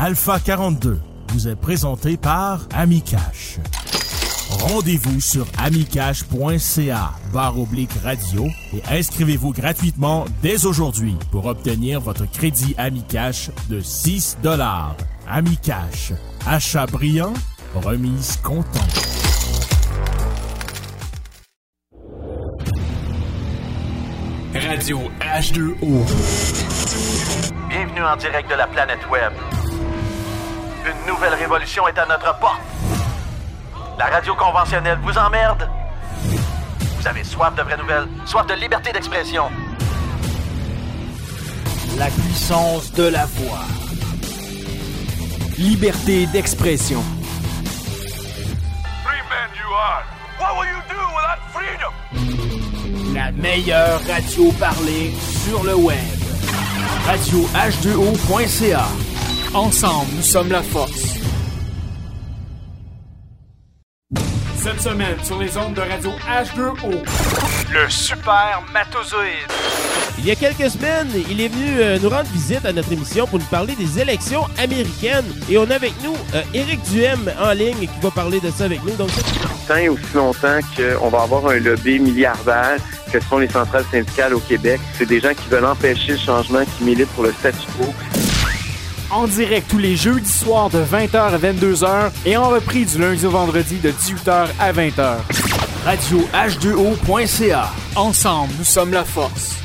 Alpha 42 vous est présenté par Amicash. Rendez-vous sur amicash.ca barre oblique radio et inscrivez-vous gratuitement dès aujourd'hui pour obtenir votre crédit Amicash de 6 dollars. Amicash. Achat brillant, remise content. Radio H2O. Bienvenue en direct de la planète Web. Une nouvelle révolution est à notre porte. La radio conventionnelle vous emmerde. Vous avez soif de vraies nouvelles, soif de liberté d'expression. La puissance de la voix. Liberté d'expression. Free man you are. What will you do without freedom? La meilleure radio parlée sur le web. Radio H2O.ca. Ensemble, nous sommes la force. Cette semaine, sur les ondes de radio H2O. Le super matozoïde. Il y a quelques semaines, il est venu euh, nous rendre visite à notre émission pour nous parler des élections américaines. Et on a avec nous euh, Éric Duhem en ligne qui va parler de ça avec nous. Donc, tant et aussi longtemps qu'on va avoir un lobby milliardaire que sont les centrales syndicales au Québec. C'est des gens qui veulent empêcher le changement, qui militent pour le statu quo. En direct tous les jeudis soirs de 20h à 22h et en repris du lundi au vendredi de 18h à 20h. Radio H2O.ca. Ensemble, nous sommes la force.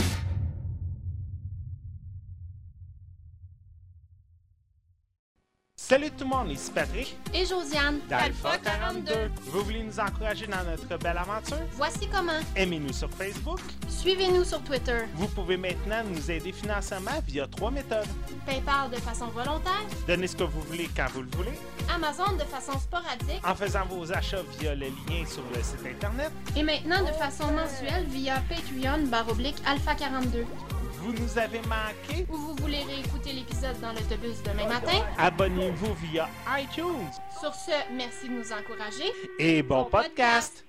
Monde, ici Patrick et Josiane d'Alpha 42. Vous voulez nous encourager dans notre belle aventure? Voici comment. Aimez-nous sur Facebook. Suivez-nous sur Twitter. Vous pouvez maintenant nous aider financièrement via trois méthodes. PayPal de façon volontaire. Donnez ce que vous voulez quand vous le voulez. Amazon de façon sporadique. En faisant vos achats via le lien sur le site Internet. Et maintenant de façon mensuelle via Patreon baroblique Alpha 42 vous nous avez manqué ou vous voulez réécouter l'épisode dans l'autobus demain matin, abonnez-vous via iTunes. Sur ce, merci de nous encourager et bon, bon podcast. podcast.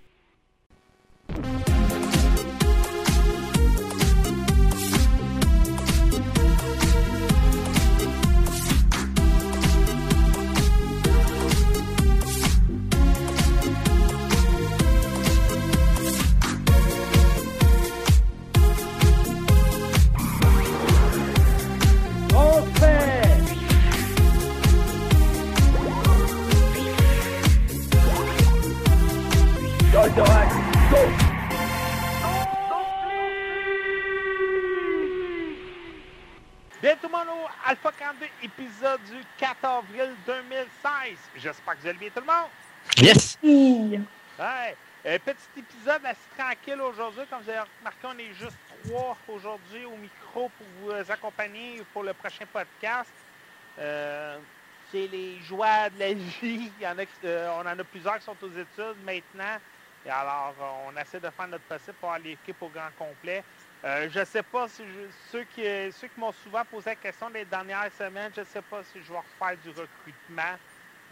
Au Alpha 42, épisode du 4 avril 2016. J'espère que vous allez bien tout le monde. Yes! Ouais. Euh, petit épisode assez tranquille aujourd'hui. Comme vous avez remarqué, on est juste trois aujourd'hui au micro pour vous accompagner pour le prochain podcast. Euh, c'est les joies de la vie. Il y en a, euh, on en a plusieurs qui sont aux études maintenant. Et alors, on essaie de faire notre possible pour aller l'équipe au grand complet. Euh, je ne sais pas si ceux qui, ceux qui m'ont souvent posé la question les dernières semaines, je ne sais pas si je vais refaire du recrutement,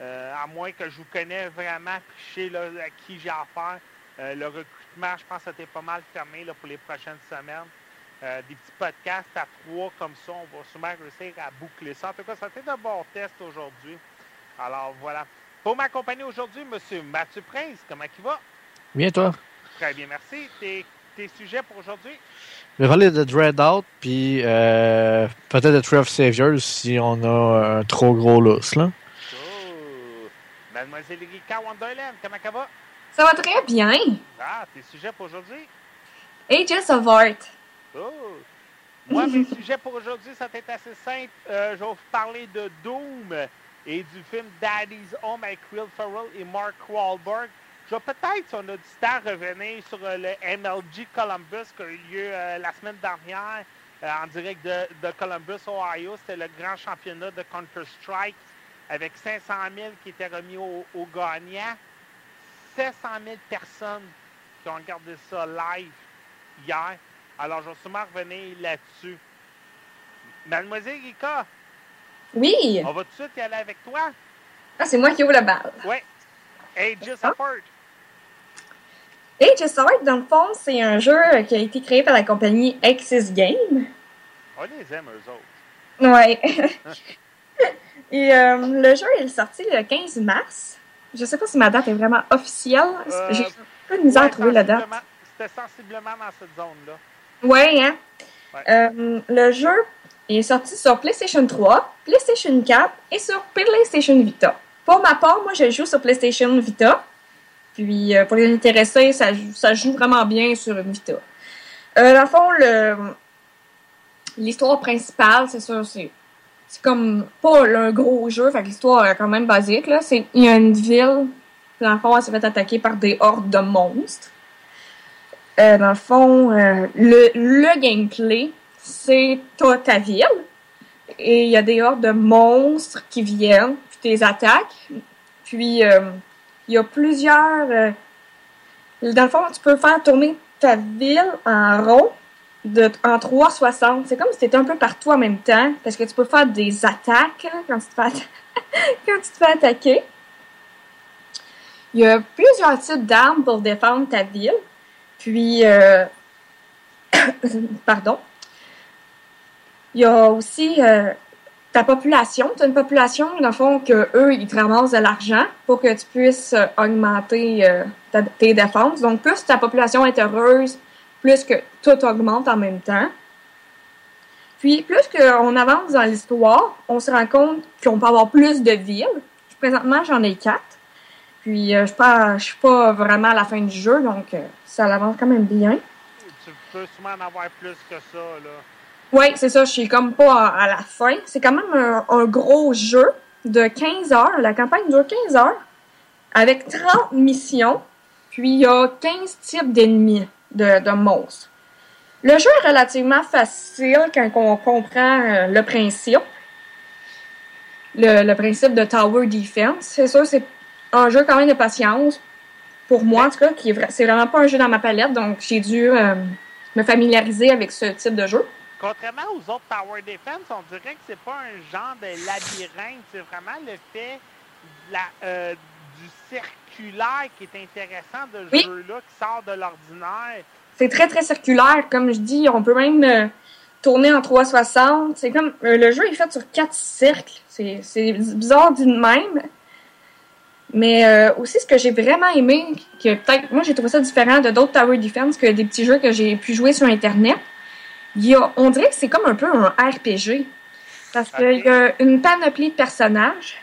euh, à moins que je vous connais vraiment, puis je sais à qui j'ai affaire. Euh, le recrutement, je pense que c'était pas mal fermé là, pour les prochaines semaines. des petits podcasts à trois comme ça, on va sûrement réussir à boucler ça. En tout cas, ça a été un bon test aujourd'hui. Alors voilà. Pour m'accompagner aujourd'hui, M. Mathieu Prince, comment il va? Bien, toi? Très bien, merci. Tes, tes sujets pour aujourd'hui? Je vais parler de Dreadout, puis euh, peut-être de Tree of Saviors si on a un trop gros lousse, là. Oh! Mademoiselle Erika Wonderland, comment ça va? Ça va très bien. Ah, tes sujets pour aujourd'hui? Ages of Art. Oh! Moi, mes sujets pour aujourd'hui, ça va être assez simple. Euh, je vais vous parler de Doom et du film Daddy's Home avec Will Ferrell et Mark Wahlberg. Je vais peut-être, si on a du temps, revenir sur euh, le MLG Columbus qui a eu lieu euh, la semaine dernière euh, en direct de, de Columbus, Ohio. C'était le grand championnat de Counter-Strike avec 500 000 qui étaient remis aux au gagnants. 700 000 personnes qui ont regardé ça live hier. Alors, je vais sûrement revenir là-dessus. Mademoiselle Rika. Oui. On va tout de suite y aller avec toi? Ah, c'est moi qui ouvre la balle. Oui. Ages of Art. Ages of Art, dans le fond, c'est un jeu qui a été créé par la compagnie Axis Game. On les aime, eux autres. Ouais. Et euh, le jeu est sorti le 15 mars. Je sais pas si ma date est vraiment officielle. Euh, J'ai un peu de misère à trouver la date. C'était sensiblement dans cette zone-là. Ouais, hein? Ouais. Euh, le jeu est sorti sur PlayStation 3, PlayStation 4 et sur PlayStation Vita. Pour ma part, moi, je joue sur PlayStation Vita. Puis, euh, pour les intéressés, ça, ça joue vraiment bien sur une Vita. Euh, dans le fond, le, l'histoire principale, c'est sûr, c'est, c'est comme pas un gros jeu, fait que l'histoire est quand même basique, là. C'est, il y a une ville, dans le fond, elle s'est fait attaquer par des hordes de monstres. Euh, dans le fond, euh, le, le gameplay, c'est t'as ta ville et il y a des hordes de monstres qui viennent, puis tes attaques. Puis euh, il y a plusieurs. euh, dans le fond, tu peux faire tourner ta ville en rond de, en 360. C'est comme si tu étais un peu partout en même temps, parce que tu peux faire des attaques quand, tu te fais quand tu te fais attaquer. Il y a plusieurs types d'armes pour défendre ta ville. Puis, euh, pardon. Il y a aussi euh, ta population. Tu as une population, dans le fond, que eux, ils te ramassent de l'argent pour que tu puisses euh, augmenter euh, tes défenses. Donc, plus ta population est heureuse, plus que tout augmente en même temps. Puis, plus qu'on avance dans l'histoire, on se rend compte qu'on peut avoir plus de villes. Présentement, j'en ai quatre. Puis, euh, je je suis pas vraiment à la fin du jeu, donc ça avance quand même bien. Tu peux sûrement en avoir plus que ça, là. Oui, c'est ça, je suis comme pas à, la fin. C'est quand même un, gros jeu de 15 heures. La campagne dure 15 heures avec 30 missions. Puis il y a 15 types d'ennemis, de, monstres. Le jeu est relativement facile quand on comprend euh, le principe. Le, principe de Tower Defense. C'est sûr, c'est un jeu quand même de patience. Pour moi, en tout cas, qui est c'est vraiment pas un jeu dans ma palette, donc j'ai dû euh, me familiariser avec ce type de jeu. Contrairement aux autres Tower Defense, on dirait que c'est pas un genre de labyrinthe. C'est vraiment le fait de la, euh, du circulaire qui est intéressant de ce Oui. jeu-là, qui sort de l'ordinaire. C'est très, très circulaire. Comme je dis, on peut même euh, tourner en 360. C'est comme... euh, le jeu est fait sur quatre cercles. C'est bizarre d'une même. Mais euh, aussi, ce que j'ai vraiment aimé, que peut-être... Moi, j'ai trouvé ça différent de d'autres Tower Defense, que des petits jeux que j'ai pu jouer sur Internet. Il y a, on dirait que c'est comme un peu un RPG. Parce qu'il y a une panoplie de personnages.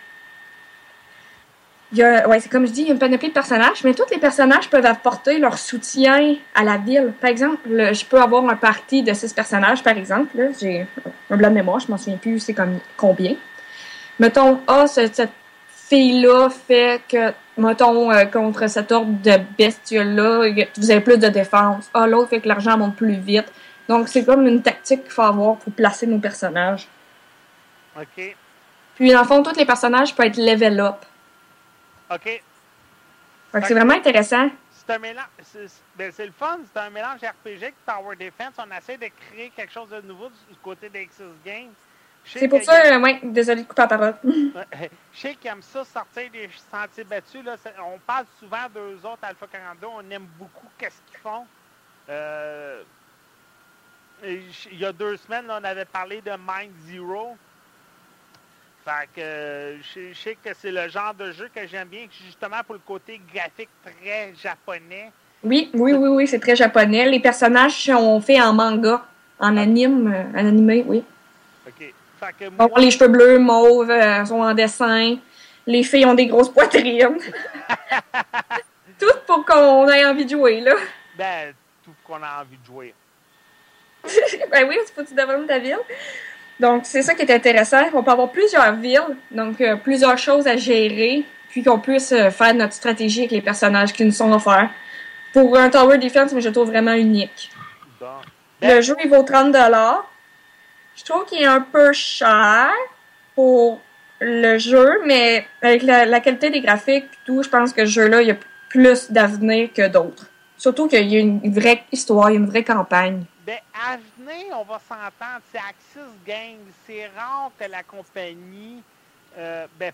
Il y a, ouais, c'est comme je dis, il y a une panoplie de personnages, mais tous les personnages peuvent apporter leur soutien à la ville. Par exemple, le- je peux avoir un party de six personnages, par exemple. là. J'ai un blanc de mémoire, je m'en souviens plus c'est comme combien. Mettons, ah, ce- cette fille-là fait que, mettons, euh, contre cet ordre de bestioles-là, vous avez plus de défense. Ah, l'autre fait que l'argent monte plus vite. Donc, c'est comme une tactique qu'il faut avoir pour placer nos personnages. OK. Puis, dans le fond, tous les personnages peuvent être level up. OK. C'est vraiment intéressant. C'est un mélange. C'est ben, c'est le fun. C'est un mélange RPG avec Tower Defense. On essaie de créer quelque chose de nouveau du, côté d'Axis Games. C'est pour ça, euh, ouais, désolé de couper la parole. Je sais qu'ils aiment ça sortir des sentiers battus. Là. On parle souvent d'eux autres, Alpha 42. On aime beaucoup qu'est-ce qu'ils font. Euh, et Il y a deux semaines, là, on avait parlé de Mind Zero. Fait que euh, je sais- que c'est le genre de jeu que j'aime bien, justement pour le côté graphique très japonais. Oui, oui, oui, oui, c'est très japonais. Les personnages sont faits en manga, en anime, euh, en animé, oui. OK. Fait que Bon, moi, les cheveux bleus, mauves, euh, sont en dessin. Les filles ont des grosses poitrines. Tout pour qu'on ait envie de jouer, là. ben, tout qu'on a envie de jouer. ben oui, c'est faut que tu développes ta ville? Donc, c'est ça qui est intéressant. On peut avoir plusieurs villes, donc euh, plusieurs choses à gérer, puis qu'on puisse euh, faire notre stratégie avec les personnages qui nous sont offerts. Pour un Tower Defense, moi, je le trouve vraiment unique. Bon. Le jeu, il vaut 30 Je trouve qu'il est un peu cher pour le jeu, mais avec la, la qualité des graphiques et tout, je pense que ce jeu-là, il y a plus d'avenir que d'autres. Surtout qu'il y a une vraie histoire, il y a une vraie campagne. Ben, à venir, on va s'entendre. C'est Axis Games. C'est rare que la compagnie. euh, ben,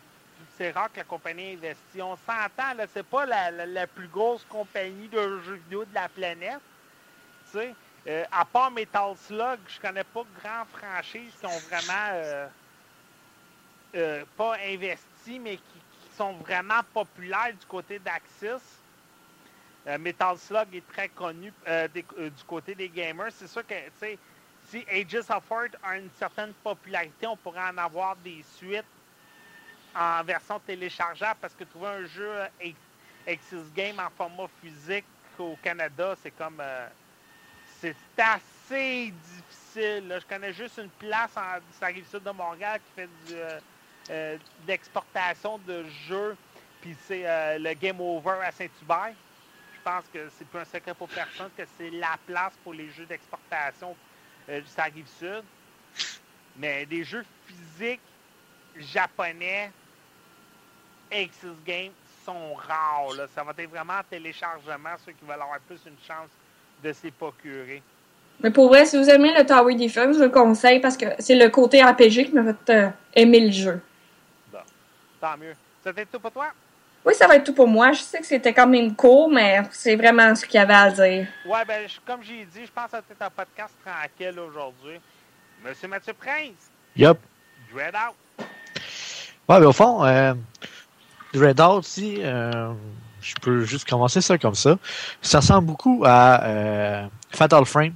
c'est rare que la compagnie investit. On s'entend, là, c'est pas la, plus grosse compagnie de jeux vidéo de la planète. Tu sais, euh, à part Metal Slug, je connais pas de grandes franchises qui ont vraiment euh, euh, pas investis, mais qui sont vraiment populaires du côté d'Axis. Euh, Metal Slug est très connu euh, euh, du côté des gamers. C'est sûr que, si Aegis of a une certaine popularité, on pourrait en avoir des suites en version téléchargeable parce que trouver un jeu Axis Game en format physique au Canada, c'est comme. c'est assez difficile. Je connais juste une place en ça rive sud de Montréal qui fait du, euh, d'exportation de jeux. Puis c'est le Game Over à Saint-Hubert. Je pense que c'est plus un secret pour personne que c'est la place pour les jeux d'exportation euh, ça rive sud. Mais des jeux physiques japonais, Axis Game, sont rares. là. Ça va être vraiment en téléchargement, ceux qui veulent avoir plus une chance de s'y procurer. Mais pour vrai, si vous aimez le Tower Defense, je le conseille parce que c'est le côté RPG qui m'a fait euh, aimer le jeu. Tant mieux. C'était tout pour toi? Oui, ça va être tout pour moi. Je sais que c'était quand même court, mais c'est vraiment ce qu'il y avait à dire. Ouais, ben, je- comme j'ai dit, je pense que c'était un podcast tranquille aujourd'hui. Monsieur Mathieu Prince, Yup. Dread Out. Ouais, mais au fond, euh, Dreadout, si euh, je peux juste commencer ça comme ça, ça ressemble beaucoup à euh, Fatal Frame.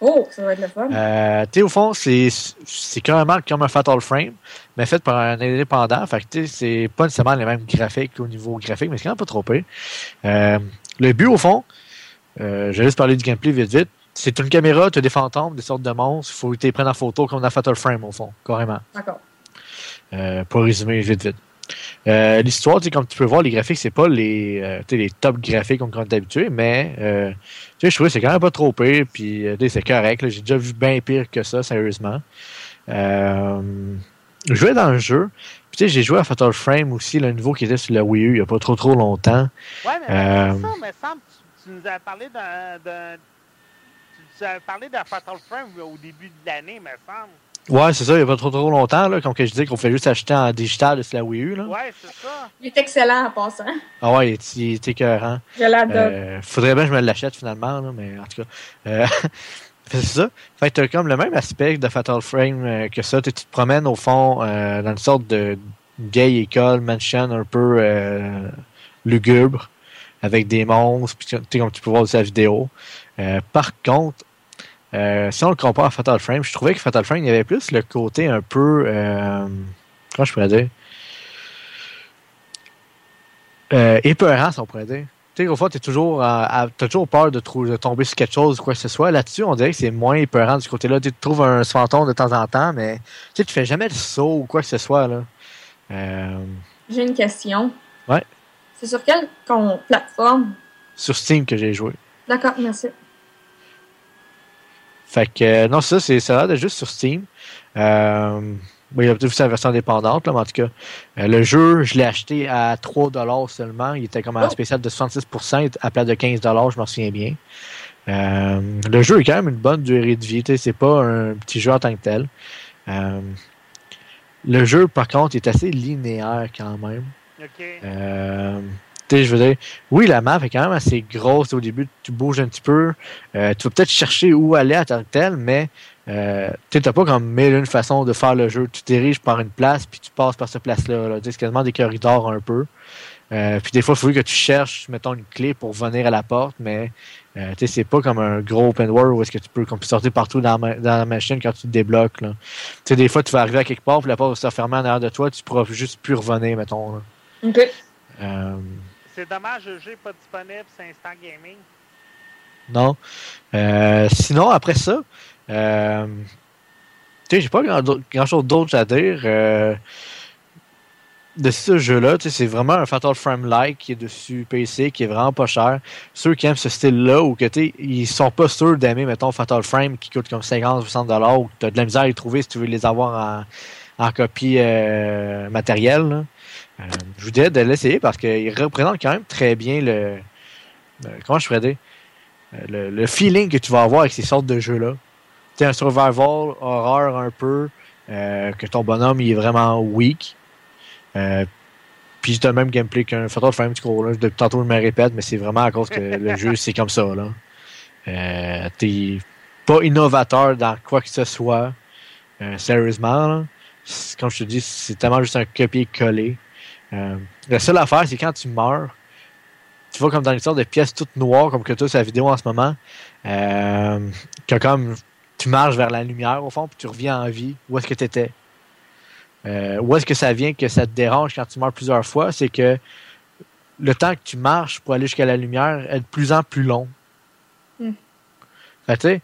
Oh, ça va être le fun. Euh, tu sais, au fond, c'est carrément comme un Fatal Frame, mais fait par un indépendant. Fait que, tu sais, c'est pas nécessairement les mêmes graphiques au niveau graphique, mais c'est quand même pas trop pire. Euh, le but, au fond, euh, je vais juste parler du gameplay vite vite. C'est une caméra, tu as des fantômes, des sortes de monstres. Il faut que tu les prennes en photo comme dans Fatal Frame, au fond, carrément. D'accord. Euh, pour résumer vite vite. Euh, L'histoire, comme tu peux voir, les graphiques, c'est pas les, euh, les top graphiques comme on est habitué, mais euh, je trouvais que c'est quand même pas trop pire, puis euh, c'est correct. J'ai déjà vu bien pire que ça, sérieusement. Euh, jouais dans le jeu. Puis tu sais, j'ai joué à Fatal Frame aussi, le nouveau qui était sur la Wii U il y a pas trop trop longtemps. Ouais, mais ça, me semble, tu, tu nous avais parlé d'un. Tu, tu avais parlé de Fatal Frame au début de l'année, me semble. Ouais, c'est ça, il y a pas trop trop longtemps, là, comme que je disais qu'on fait juste acheter en digital sur la Wii U. Là. Ouais, c'est ça. Il est excellent en passant. Ah ouais, il est, il est écœurant. Je l'adore. Euh, faudrait bien que je me l'achète finalement, là, mais en tout cas. Euh, c'est ça. Fait que t'as comme le même aspect de Fatal Frame euh, que ça. Tu tu te promènes au fond euh, dans une sorte de vieille école, mansion un peu euh, lugubre, avec des monstres, puis comme tu peux voir sur la vidéo. Euh, par contre, euh, si on le compare à Fatal Frame, je trouvais que Fatal Frame, il y avait plus le côté un peu. Euh, comment je pourrais dire? Euh, épeurant, si on pourrait dire. Tu sais, au fond, t'es toujours, à- t'as toujours peur de, de tomber sur quelque chose ou quoi que ce soit. Là-dessus, on dirait que c'est moins épeurant ce côté-là. Tu trouves un fantôme de temps en temps, mais tu sais, tu fais jamais le saut ou quoi que ce soit, là. Euh, J'ai une question. ouais. C'est sur quelle plateforme? Sur Steam que j'ai joué. D'accord, merci. Fait que, euh, non, ça, c'est ça, de juste sur Steam. Euh, bon, il y a peut-être aussi la version indépendante, là, mais en tout cas, euh, le jeu, je l'ai acheté à 3$ seulement. Il était comme un Oh. spécial de 66%, à plat de 15$, je m'en souviens bien. Euh, le jeu est quand même une bonne durée de vie, tu sais, c'est pas un petit jeu en tant que tel. Euh, le jeu, par contre, est assez linéaire quand même. OK. Sais, je veux dire, oui, la map est quand même assez grosse au début. Tu bouges un petit peu. Euh, tu vas peut-être chercher où aller à que tel, mais euh, tu n'as pas comme mille une façon de faire le jeu. Tu diriges par une place, puis tu passes par cette place-là. Là. C'est quasiment des corridors un peu. Euh, puis des fois, il faut que tu cherches, mettons, une clé pour venir à la porte, mais euh, tu sais, c'est pas comme un gros open world où est-ce que tu peux comme, sortir partout dans, la ma- dans la machine quand tu te débloques. Là. Tu sais, des fois, tu vas arriver à quelque part, puis la porte va se refermer en arrière de toi, tu pourras juste plus revenir, mettons. Là. OK. Euh, C'est dommage, le jeu n'est pas disponible sur Instant Gaming. Non. Euh, sinon, après ça, euh, tu sais, j'ai pas grand, chose d'autre à dire. euh, de ce jeu-là, c'est vraiment un Fatal Frame-like qui est dessus PC, qui est vraiment pas cher. Ceux qui aiment ce style-là, ou que tu ils sont pas sûrs d'aimer, mettons, Fatal Frame qui coûte comme 50-60$, dollars ou que tu as de la misère à les trouver si tu veux les avoir en, en copie euh, matérielle. Euh, je vous dirais de l'essayer parce qu'il représente quand même très bien le. comment je pourrais dire Euh, le, le feeling que tu vas avoir avec ces sortes de jeux-là. Tu un survival horreur un peu, euh, que ton bonhomme il est vraiment weak. Puis as le même gameplay qu'un Fatal Frame, là. Depuis tantôt, je me répète, mais c'est vraiment à cause que le jeu, c'est comme ça, là. T'es pas innovateur dans quoi que ce soit, sérieusement, là. c'est- comme je te dis, c'est tellement juste un copier-coller. Euh, la seule affaire, c'est quand tu meurs, tu vois comme dans une sorte de pièce toute noire, comme que tu as sur la vidéo en ce moment, euh, que comme tu marches vers la lumière au fond, puis tu reviens en vie. Où est-ce que tu étais? où est-ce que ça vient que ça te dérange quand tu meurs plusieurs fois? C'est que le temps que tu marches pour aller jusqu'à la lumière est de plus en plus long. Hmm. Fait que, tu sais,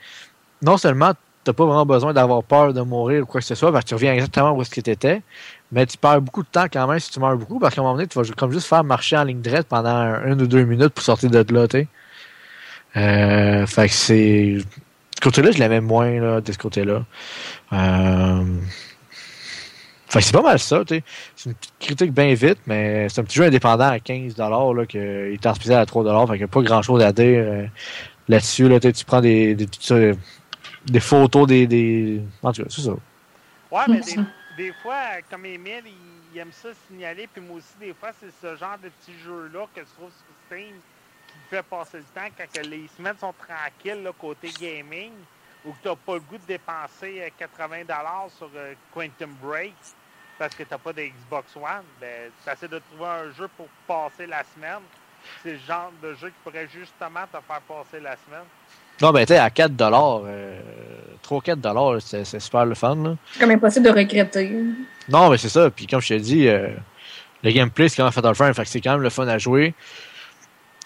non seulement t'as pas vraiment besoin d'avoir peur de mourir ou quoi que ce soit, parce que tu reviens exactement où est-ce que tu étais, mais tu perds beaucoup de temps quand même si tu meurs beaucoup, parce qu'à un moment donné, tu vas comme juste faire marcher en ligne droite pendant un- une ou deux minutes pour sortir de là, tu. Euh, fait que c'est... Ce côté-là, je l'aimais moins, là, de ce côté-là. Euh... Fait que c'est pas mal ça, tu sais. C'est une petite critique bien vite, mais c'est un petit jeu indépendant à 15 là, qu'il est en spécial à 3 Fait qu'il n'y a pas grand-chose à dire euh, là-dessus, là. Tu prends des, des, euh, des photos des, des... En tout cas, c'est ça. Ouais, mais des, des fois, comme Emile, il, il aime ça signaler, puis moi aussi, des fois, c'est ce genre de petits jeux-là que je trouve sur Steam qui fait passer le temps quand que les semaines sont tranquilles, là, côté gaming, ou que t'as pas le goût de dépenser euh, 80$ sur euh, Quantum Break parce que t'as pas de Xbox One, ben, tu de trouver un jeu pour passer la semaine. C'est le genre de jeu qui pourrait justement te faire passer la semaine. Non, ben, tu sais, à 4 euh, 3-4 c'est c'est super le fun, là. C'est comme impossible de regretter. Non, mais c'est ça. Puis comme je te dis, euh, le gameplay, c'est quand même Fatal Frame. Fait que c'est quand même le fun à jouer.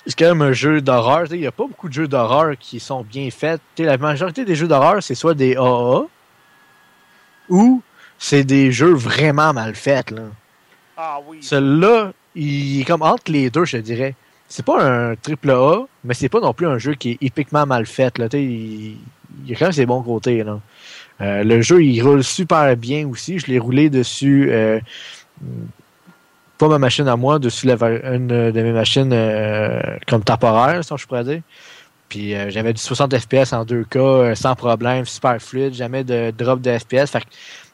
C'est quand même un jeu d'horreur. tu sais, Il n'y a pas beaucoup de jeux d'horreur qui sont bien faits. Tu sais, La majorité des jeux d'horreur, c'est soit des AA ou c'est des jeux vraiment mal faits. Là. Ah oui. Celui-là, il est comme entre les deux, je te dirais. C'est pas un triple A, mais c'est pas non plus un jeu qui est épiquement mal fait. Là. Il, il y a quand même ses bons côtés. Là. Euh, le jeu, il roule super bien aussi. Je l'ai roulé dessus, euh, pas ma machine à moi, dessus une de mes machines euh, comme temporaire, si je pourrais dire. Puis euh, j'avais du 60 FPS en 2K euh, sans problème, super fluide, jamais de drop de FPS. Fait que,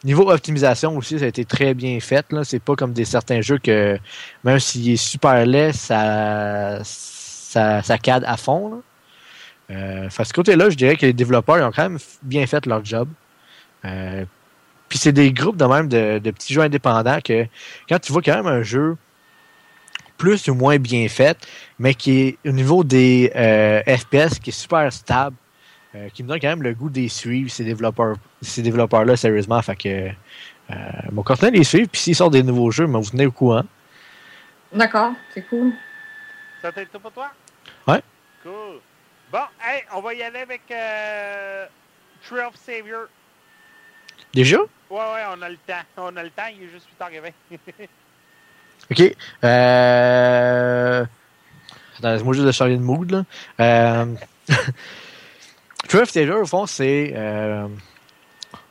niveau optimisation aussi, ça a été très bien fait. Là. C'est pas comme des certains jeux que même s'il est super laid, ça, ça, cade à fond. Là. Euh, ce côté-là, je dirais que les développeurs ils ont quand même bien fait leur job. Puis c'est des groupes de même de petits jeux indépendants que quand tu vois quand même un jeu plus ou moins bien fait, mais qui est au niveau des euh, FPS qui est super stable, euh, qui me donne quand même le goût des suivre ces développeurs, ces développeurs-là sérieusement. Fait que euh, les suivre, puis s'ils sortent des nouveaux jeux, ben, vous tenez au courant. D'accord, c'est cool. Ça t'aide tout pour toi? Ouais. Cool. Bon, hey, on va y aller avec euh, Tree of Savior. Déjà? Ouais, ouais, on a le temps. On a le temps, il est juste 8h20. OK. Euh... Attends, laisse-moi juste de changer de mood, là. Euh... Of Savior, au fond, c'est euh,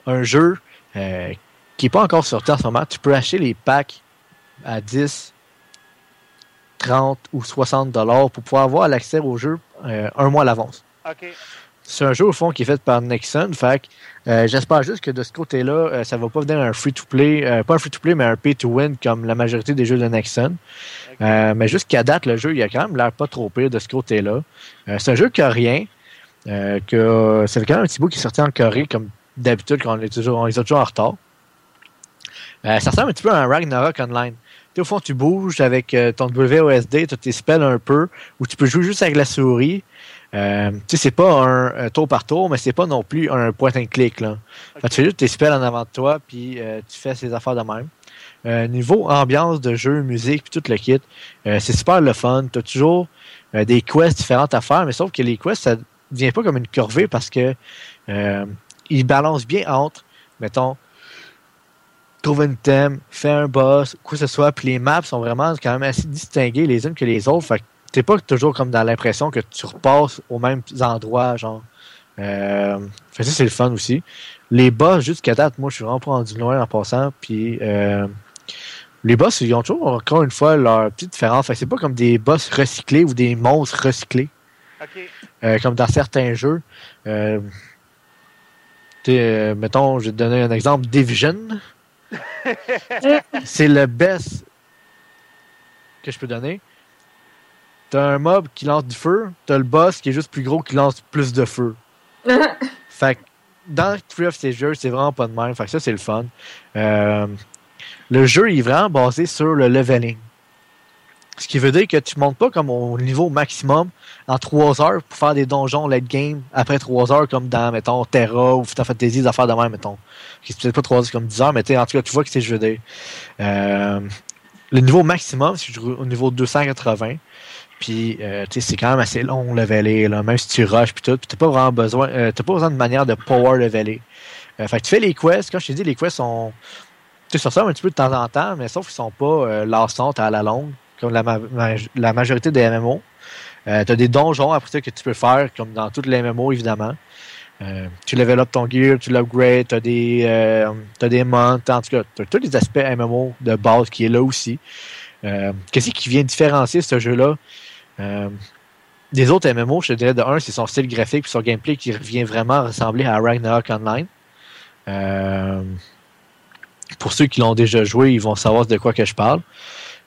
un jeu euh, qui n'est pas encore sorti en ce moment. Tu peux acheter les packs à 10, 30 ou 60 dollars pour pouvoir avoir l'accès au jeu euh, un mois à l'avance. OK. C'est un jeu au fond qui est fait par Nexon. Fait que, euh, j'espère juste que de ce côté-là, euh, ça va pas venir un free-to-play, euh, pas un free-to-play, mais un pay-to-win comme la majorité des jeux de Nexon. Euh, mais jusqu'à date, le jeu, il a quand même l'air pas trop pire de ce côté-là. C'est un jeu coréen. Que c'est quand même un petit bout qui est sorti en Corée, comme d'habitude, quand on est toujours, on est toujours en retard. Ça ressemble un petit peu à un Ragnarok Online. Au fond, tu bouges avec euh, ton WOSD, tu as tes spells un peu, ou tu peux jouer juste avec la souris. Euh, tu sais, c'est pas un, un tour par tour, mais c'est pas non plus un point and click. Là. Tu fais juste tes spells en avant de toi, puis euh, tu fais ces affaires de même. Euh, niveau ambiance de jeu, musique, puis tout le kit, euh, c'est super le fun. Tu as toujours euh, des quests différentes à faire, mais sauf que les quests, ça vient pas comme une corvée parce que euh, ils balancent bien entre, mettons, trouve un thème, fais un boss, quoi que ce soit, puis les maps sont vraiment quand même assez distinguées les unes que les autres. Fait que t'es pas toujours comme dans l'impression que tu repasses aux mêmes endroits, genre. Euh, fait ça, c'est le fun aussi. Les boss, jusqu'à date, moi, je suis vraiment pas rendu loin en passant, puis euh, les boss, ils ont toujours, encore une fois, leur petite différence. Fait que c'est pas comme des boss recyclés ou des monstres recyclés. OK. Euh, comme dans certains jeux. Euh, euh, mettons, je vais te donner un exemple, Division. c'est le best que je peux donner. T'as un mob qui lance du feu, t'as le boss qui est juste plus gros qui lance plus de feu. Fait que dans Three of Savior, c'est vraiment pas de même. Fait que ça, c'est le fun. Euh, le jeu est vraiment basé sur le leveling. Ce qui veut dire que tu montes pas comme au niveau maximum en 3 heures pour faire des donjons late game après 3 heures comme dans, mettons, Terra ou Final Fantasy, des de même, mettons. Qui peut-être pas 3 heures, comme 10 heures, mais en tout cas, tu vois que c'est je veux dire. Euh, le niveau maximum, c'est au niveau 280. Puis, euh, tu sais, c'est quand même assez long leveler, là, même si tu rushes puis tout. Puis t'as pas vraiment besoin, euh, t'as pas besoin de manière de power leveler. Fait que tu fais les quests. Quand je t'ai dit, les quests sont, tu sais, ça un petit peu de temps en temps, mais sauf qu'ils sont pas euh, lassantes à la longue, comme la, ma- ma- la majorité des MMO. Euh, t'as des donjons après ça que tu peux faire, comme dans toutes les MMO, évidemment. Euh, tu up ton gear, tu l'upgrades, t'as des, euh, des montes, en tout cas, t'as tous les aspects MMO de base qui est là aussi. Euh, Qu'est-ce qui vient différencier ce jeu-là? Des autres MMO, je te dirais de un, c'est son style graphique et son gameplay qui revient vraiment ressembler à Ragnarok Online. Pour ceux qui l'ont déjà joué, ils vont savoir de quoi que je parle.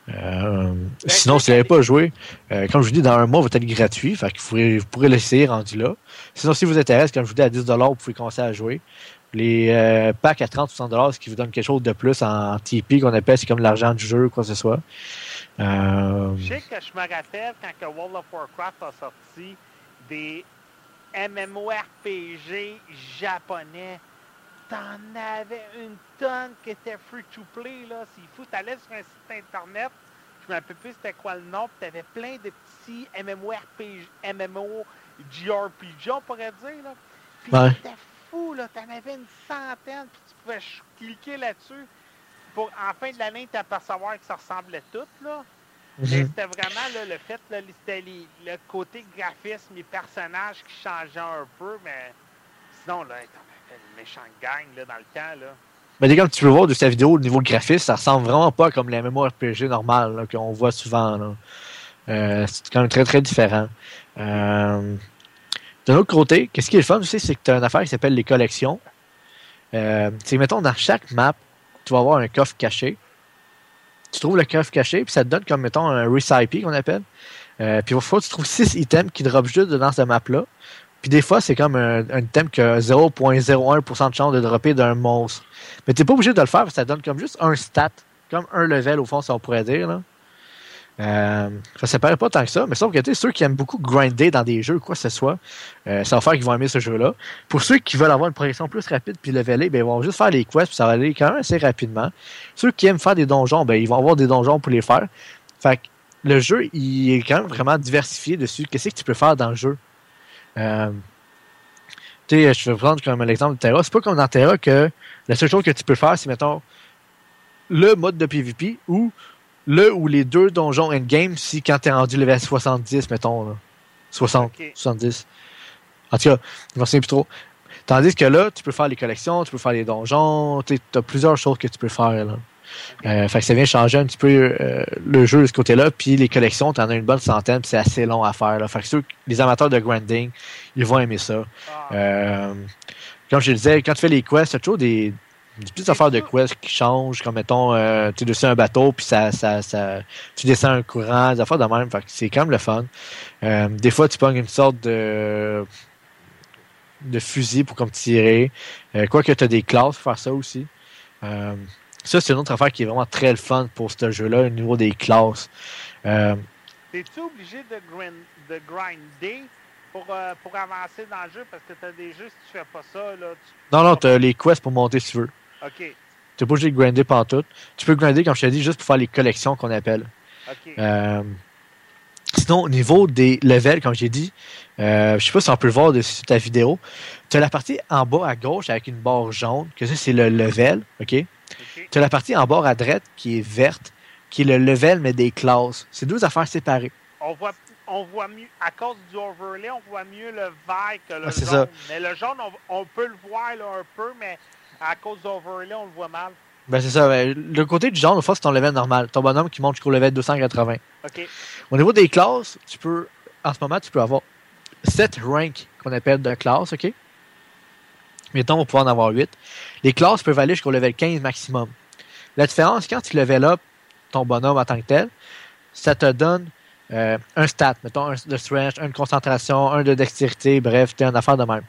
Euh, sinon, si vous n'avez pas joué, euh, comme je vous dis, dans un mois, va être gratuit. Fait que vous pourrez, vous pourrez l'essayer rendu là. Sinon, si vous intéresse, comme je vous dis, à 10 vous pouvez commencer à jouer. Les euh, packs à 30-60 ce qui vous donne quelque chose de plus en TP qu'on appelle, c'est comme l'argent du jeu, quoi que ce soit. Je sais que je me rappelle quand que World of Warcraft a sorti des MMORPG japonais. T'en avais une tonne qui était free to play, là. C'est fou. T'allais sur un site internet, je me rappelle plus c'était quoi le nom, puis t'avais plein de petits MMORPG, MMO, JRPG, on pourrait dire, là. Puis Ouais. c'était fou, là. T'en avais une centaine, puis tu pouvais cliquer là-dessus. Pour, en fin de l'année, t'apercevoir que ça ressemblait tout, là. Mais Mhm. c'était vraiment là, le fait, c'était le côté graphisme, les personnages qui changeaient un peu, mais sinon, là, une méchante gang dans le temps. Là. Mais comme tu peux voir de sa vidéo, au niveau graphisme, ça ressemble vraiment pas comme les MMORPG normales là, qu'on voit souvent. Euh, c'est quand même très très différent. Euh, D'un autre côté, qu'est-ce qui est le fun aussi, c'est que tu as une affaire qui s'appelle les collections. Euh, mettons, dans chaque map, tu vas avoir un coffre caché. Tu trouves le coffre caché, puis ça te donne comme, mettons, un recipe qu'on appelle. Euh, puis parfois, tu trouves 6 items qui drop juste dans cette map-là. Puis des fois, c'est comme un, item qui a 0.01% de chance de dropper d'un monstre. Mais t'es pas obligé de le faire, parce que ça donne comme juste un stat, comme un level au fond, si on pourrait dire. Là. Euh, ça paraît pas tant que ça, mais sauf que ceux qui aiment beaucoup grinder dans des jeux, quoi que ce soit, euh, ça va faire qu'ils vont aimer ce jeu-là. Pour ceux qui veulent avoir une progression plus rapide puis leveler, ben, ils vont juste faire les quests, puis ça va aller quand même assez rapidement. Ceux qui aiment faire des donjons, ben, ils vont avoir des donjons pour les faire. Fait que le jeu, il est quand même vraiment diversifié dessus. Qu'est-ce que tu peux faire dans le jeu? Euh, tu sais, je vais prendre comme l'exemple de Terra. C'est pas comme dans Terra que la seule chose que tu peux faire, c'est, mettons, le mode de PvP ou le ou les deux donjons endgame si quand t'es rendu level 70, mettons, là. 60, Ok. 70. En tout cas, je m'en souviens plus trop. Tandis que là, tu peux faire les collections, tu peux faire les donjons, tu as plusieurs choses que tu peux faire. Là. Euh, fait que ça vient changer un petit peu euh, le jeu de ce côté-là. Puis les collections, tu en as une bonne centaine, puis c'est assez long à faire. Là. Fait que ceux, les amateurs de grinding, ils vont aimer ça. Euh, comme je le disais, quand tu fais les quests, tu as toujours des, des petites affaires de quests qui changent, comme mettons, euh, tu descends un bateau, puis ça, ça, ça, tu descends un courant, des affaires de même. Fait que c'est quand même le fun. Euh, des fois, tu pognes une sorte de de fusil pour comme tirer. Euh, Quoique tu as des classes pour faire ça aussi. Ça, c'est une autre affaire qui est vraiment très le fun pour ce jeu-là, au niveau des classes. Euh, T'es-tu obligé de, grind, de grinder pour, euh, pour avancer dans le jeu? Parce que t'as des jeux, si tu fais pas ça, là, tu... non, non, tu as les quests pour monter si tu veux. OK, Tu pas obligé de grinder pendant tout. Tu peux grinder, comme je t'ai dit, juste pour faire les collections qu'on appelle. OK. Euh, sinon, au niveau des levels, comme j'ai dit, euh, je sais pas si on peut le voir dessus ta vidéo, tu as la partie en bas à gauche avec une barre jaune, que ça c'est le level, ok? Tu as la partie en bas à droite qui est verte, qui est le level mais des classes. C'est deux affaires séparées. On voit, on voit mieux, à cause du overlay, on voit mieux le vert que le jaune. ça. Mais le jaune, on, on peut le voir là, un peu, mais à cause du overlay, on le voit mal. Ben c'est ça. ben, le côté du jaune, au fond, c'est ton level normal. Ton bonhomme qui monte jusqu'au level 280. OK. Au niveau des classes, tu peux, en ce moment, tu peux avoir 7 ranks qu'on appelle de classe, ok? Mettons, on va pouvoir en avoir 8. Les classes peuvent aller jusqu'au level 15 maximum. La différence, quand tu level up ton bonhomme en tant que tel, ça te donne euh, un stat, mettons un de strength, un de concentration, un de dextérité, bref, t'es une affaire de même.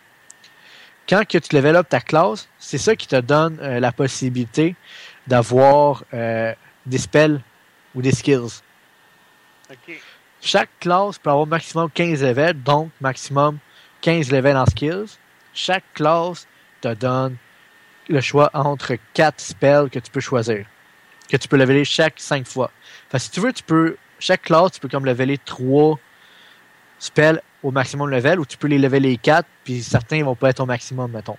quand que tu level up ta classe, c'est ça qui te donne euh, la possibilité d'avoir euh, des spells ou des skills. Chaque classe peut avoir maximum 15 levels, donc maximum 15 levels en skills. Chaque classe te donne le choix entre 4 spells que tu peux choisir. Que tu peux leveler chaque 5 fois. Si tu veux, tu peux. Chaque classe, tu peux comme leveler 3 spells au maximum level ou tu peux les leveler 4, puis certains vont pas être au maximum, mettons.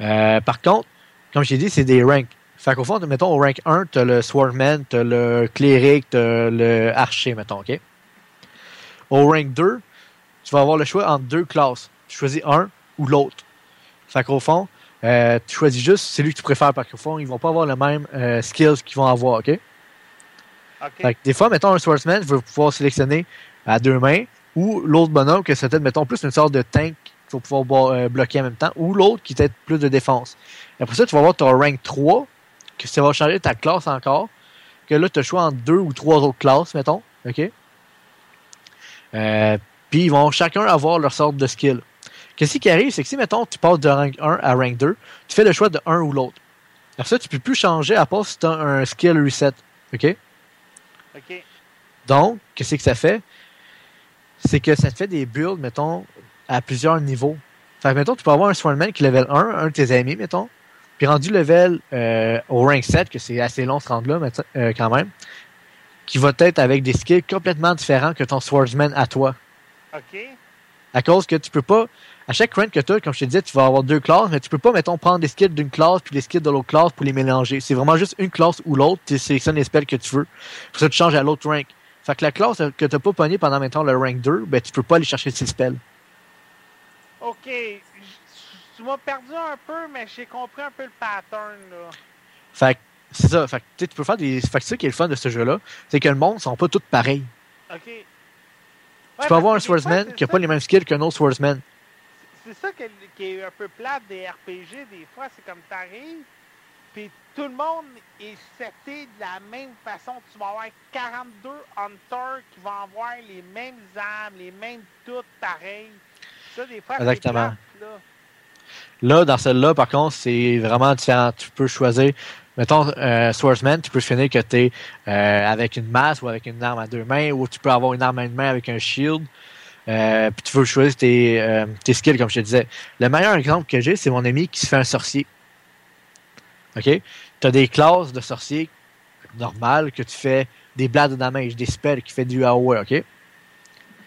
Euh, par contre, comme j'ai dit, c'est des ranks. Fait qu'au fond, mettons, au rank 1, t'as le Swordman, t'as le Cleric, t'as le Archer, mettons, OK? Au rank 2, tu vas avoir le choix entre deux classes. Tu choisis un ou l'autre. Fait qu'au fond, euh, tu choisis juste celui que tu préfères, parce qu'au fond, ils vont pas avoir le même euh, skills qu'ils vont avoir, OK? Fait que des fois, mettons, un Swordsman va pouvoir sélectionner à deux mains, ou l'autre bonhomme, que c'est peut-être, mettons, plus une sorte de tank qu'il faut pouvoir euh, bloquer en même temps, ou l'autre qui est peut-être plus de défense. Et après ça, tu vas avoir ton rank 3, que ça va changer ta classe encore, que là, tu as le choix entre deux ou trois autres classes, mettons, OK? Euh, Puis ils vont chacun avoir leur sorte de skill. Qu'est-ce qui arrive, c'est que si, mettons, tu passes de rank 1 à rank 2, tu fais le choix de un ou l'autre. Après ça, tu peux plus changer à part si tu as un skill reset. OK? OK. Donc, qu'est-ce que ça fait? C'est que ça te fait des builds, mettons, à plusieurs niveaux. Fait que, mettons, tu peux avoir un Swordman qui level 1, un de tes amis, mettons, puis rendu level euh, au rank 7, que c'est assez long se rendre là, euh, quand même, qui va être avec des skills complètement différents que ton Swordsman à toi. OK. À cause que tu peux pas, à chaque rank que tu as, comme je te disais, tu vas avoir deux classes, mais tu peux pas, mettons, prendre des skills d'une classe puis les skills de l'autre classe pour les mélanger. C'est vraiment juste une classe ou l'autre, tu sélectionnes les spells que tu veux. Pour ça, tu changes à l'autre rank. Fait que la classe que t'as pas pogné pendant, mettons, le rank 2, ben, tu peux pas aller chercher ces spells. OK. Tu m'as perdu un peu, mais j'ai compris un peu le pattern, là. Fait que, c'est ça. Fait que, tu peux faire des. Fait que c'est ça qui est le fun de ce jeu-là. C'est que le monde sont pas tous pareils. OK. tu peux avoir un Swordsman qui a pas les mêmes skills qu'un autre Swordsman. C'est ça qui est un peu plate des RPG, des fois, c'est comme t'arrives, puis tout le monde est seté de la même façon. Tu vas avoir 42 hunters qui vont avoir les mêmes armes, les mêmes toutes pareilles. Ça, des fois, Exactement. plate, là. Là, dans celle-là, par contre, c'est vraiment différent. Tu peux choisir. Mettons, euh, Swordsman, tu peux finir que tu es avec une masse ou avec une arme à deux mains, ou tu peux avoir une arme à une main avec un shield. Euh, puis tu veux choisir tes, euh, tes skills, comme je te disais. Le meilleur exemple que j'ai, c'est mon ami qui se fait un sorcier. OK? Tu as des classes de sorcier normales que tu fais des blades de damage, des spells qui fait du AOE, OK?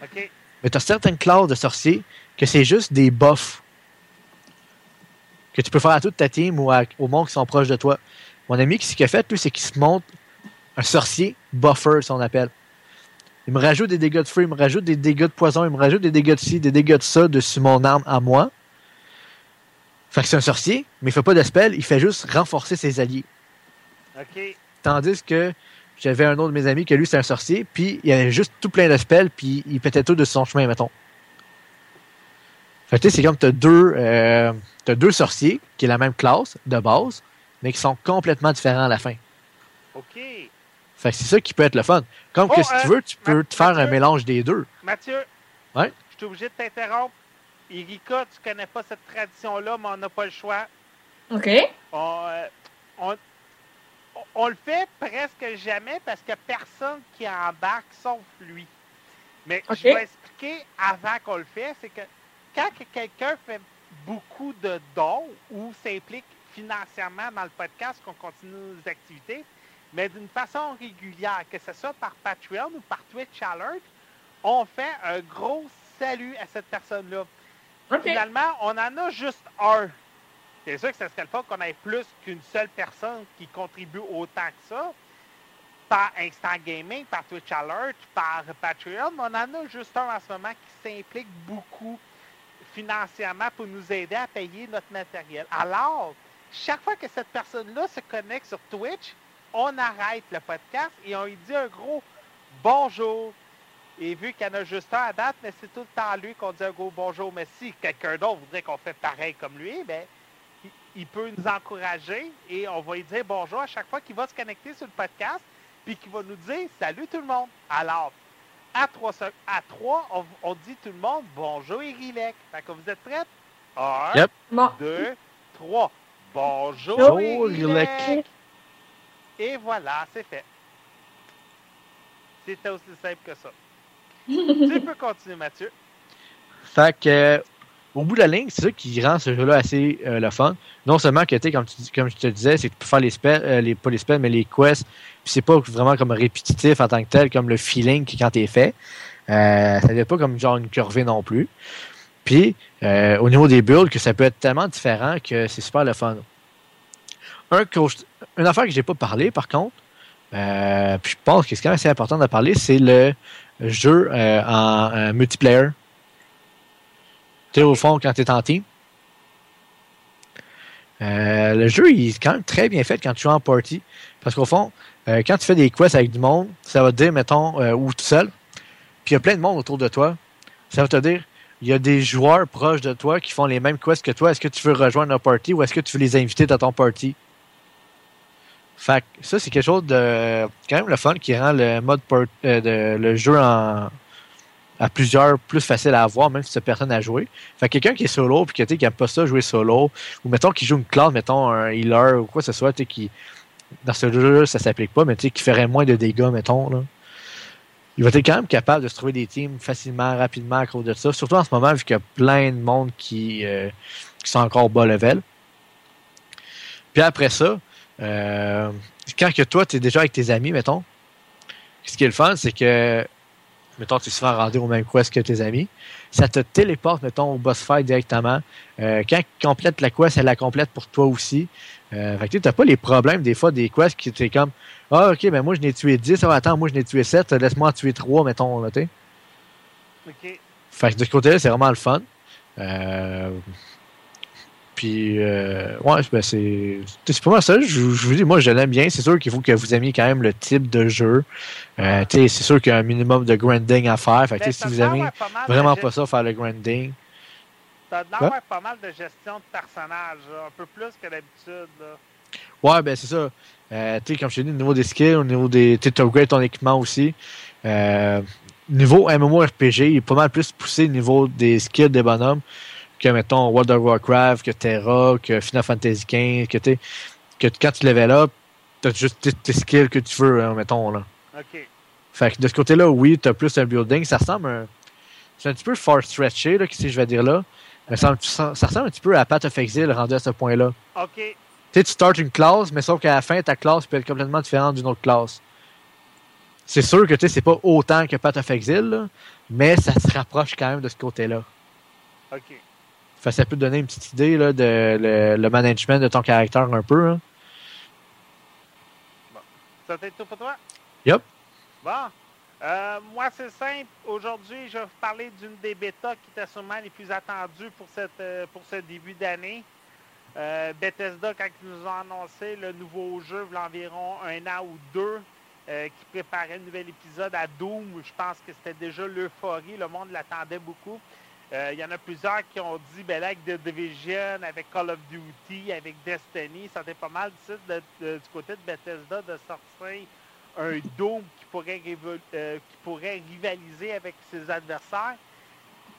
OK. Mais tu as certaines classes de sorcier que c'est juste des buffs que tu peux faire à toute ta team ou à- aux mondes qui sont proches de toi. Mon ami, ce qu'il a fait, lui, c'est qu'il se monte un sorcier buffer, si on appelle. Il me rajoute des dégâts de feu, il me rajoute des dégâts de poison, il me rajoute des dégâts de ci, des dégâts de ça dessus mon arme à moi. Fait que c'est un sorcier, mais il fait pas de spell, il fait juste renforcer ses alliés. OK. Tandis que j'avais un autre de mes amis que lui, c'est un sorcier, puis il avait juste tout plein de spells, puis il pétait tout de son chemin, mettons. Fait que tu sais, c'est comme t'as deux, euh, t'as deux sorciers, qui est la même classe, de base, mais qui sont complètement différents à la fin. OK. Fait que c'est ça qui peut être le fun. Comme Oh, que si euh, tu veux, tu peux te faire un mélange des deux. Mathieu, Ouais. je suis obligé de t'interrompre. Erika, tu connais pas cette tradition-là, mais on n'a pas le choix. OK. On, euh, on, on le fait presque jamais parce qu'il n'y a personne qui embarque sauf lui. Mais je vais expliquer avant qu'on le fait, c'est que quand que quelqu'un fait beaucoup de dons ou s'implique financièrement dans le podcast, qu'on continue nos activités, mais d'une façon régulière, que ce soit par Patreon ou par Twitch Alert, on fait un gros salut à cette personne-là. Finalement, on en a juste un. C'est sûr que ce serait le fun qu'on ait plus qu'une seule personne qui contribue autant que ça. Par Instant Gaming, par Twitch Alert, par Patreon, mais on en a juste un en ce moment qui s'implique beaucoup financièrement pour nous aider à payer notre matériel. Alors, chaque fois que cette personne-là se connecte sur Twitch, on arrête le podcast et on lui dit un gros bonjour. Et vu qu'il y en a juste un à date, mais c'est tout le temps lui qu'on dit un gros bonjour. Mais si quelqu'un d'autre voudrait qu'on fait pareil comme lui, il, il peut nous encourager et on va lui dire bonjour à chaque fois qu'il va se connecter sur le podcast, puis qu'il va nous dire salut tout le monde. Alors, à trois, sec- à trois on, on dit tout le monde bonjour Irilek. Fait que vous êtes prêts? Un, Yep. Bon. deux, trois. Bonjour, Bonjour, Irilek. Irilek. Et voilà, c'est fait. C'était aussi simple que ça. tu peux continuer, Mathieu. Fait que, au bout de la ligne, c'est ça qui rend ce jeu-là assez euh, le fun. Non seulement que, comme, tu comme je te disais, c'est que tu peux faire les spells, euh, les, pas les spells, mais les quests, puis c'est pas vraiment comme répétitif en tant que tel, comme le feeling quand t'es fait. Euh, ça n'est pas comme genre une curvée non plus. Puis, euh, au niveau des builds, que ça peut être tellement différent que c'est super le fun. Un une affaire que j'ai pas parlé, par contre, puis je pense que c'est quand même assez important de parler, c'est le jeu en multiplayer. Au fond, quand tu es en team? Euh, le jeu, il est quand même très bien fait quand tu joues en party. Parce qu'au fond, euh, quand tu fais des quests avec du monde, ça va te dire, mettons, euh, ou tout seul, puis il y a plein de monde autour de toi. Ça va te dire, il y a des joueurs proches de toi qui font les mêmes quests que toi. Est-ce que tu veux rejoindre un party ou est-ce que tu veux les inviter dans ton party? Fait que ça, c'est quelque chose de quand même le fun qui rend le mode de, le jeu en, à plusieurs plus facile à avoir, même si tu personne à jouer. Fait que quelqu'un qui est solo puis que, qui aime pas ça jouer solo, ou mettons qui joue une classe, mettons un healer ou quoi que ce soit, qui dans ce jeu-là, ça s'applique pas, mais qui ferait moins de dégâts, mettons, là. Il va être quand même capable de se trouver des teams facilement, rapidement à cause de ça. Surtout en ce moment, vu qu'il y a plein de monde qui, euh, qui sont encore bas level. Puis après ça, euh, quand que toi, tu es déjà avec tes amis, mettons, ce qui est le fun, c'est que, mettons, tu es souvent rendu au même quest que tes amis, ça te téléporte, mettons, au boss fight directement. Euh, quand il complète la quest, elle la complète pour toi aussi. Euh, fait que tu n'as pas les problèmes des fois des quests qui t'es comme Ah ok ben moi je n'ai tué 10, ah, attends, moi je n'ai tué 7, laisse-moi en tuer 3, mettons, là, tu sais. OK. Fait que de ce côté-là, c'est vraiment le fun. Euh, puis, euh, ouais, ben c'est c'est pas mal ça. Je, je vous dis, moi, je l'aime bien. C'est sûr qu'il faut que vous aimiez quand même le type de jeu. Euh, c'est sûr qu'il y a un minimum de grinding à faire. Fait que, Ben, ça si vous aimez vraiment pas ça, faire le grinding, l'air Quoi? d'avoir pas mal de gestion de personnages, là, un peu plus que d'habitude. Ouais, ben c'est ça. Euh, tu sais, comme je t'ai dit, au niveau des skills, au niveau des. Tu upgrades ton équipement aussi. Euh, niveau MMORPG, il est pas mal plus poussé au niveau des skills des bonhommes que, mettons, World of Warcraft, que Terra, que Final Fantasy XV, que, t'es- que quand tu level up, t'as juste tes, tes skills que tu veux, hein, mettons, là. OK. Fait que de ce côté-là, oui, t'as plus un building. Ça ressemble un. C'est un petit peu far stretché, là, si je vais dire là. Ça, ça ressemble un petit peu à Path of Exile rendu à ce point-là. OK. Tu sais, tu starts une classe, mais sauf qu'à la fin, ta classe peut être complètement différente d'une autre classe. C'est sûr que tu sais, c'est pas autant que Path of Exile, là, mais ça se rapproche quand même de ce côté-là. OK. Fait ça peut te donner une petite idée là, de le, le management de ton caractère un peu. hein. Ça t'est tout pour toi? Yup. Bon. Euh, moi, c'est simple. Aujourd'hui, je vais vous parler d'une des bêtas qui était sûrement les plus attendues pour, cette, euh, pour ce début d'année. Euh, Bethesda, quand ils nous ont annoncé le nouveau jeu, il y a environ un an ou deux, euh, qui préparait un nouvel épisode à Doom, je pense que c'était déjà l'euphorie. Le monde l'attendait beaucoup. Euh, Il y en a plusieurs qui ont dit, ben là, avec The Division, avec Call of Duty, avec Destiny, ça était pas mal de, de- de- du côté de Bethesda de sortir un Doom qui pourrait, euh, qui pourrait rivaliser avec ses adversaires.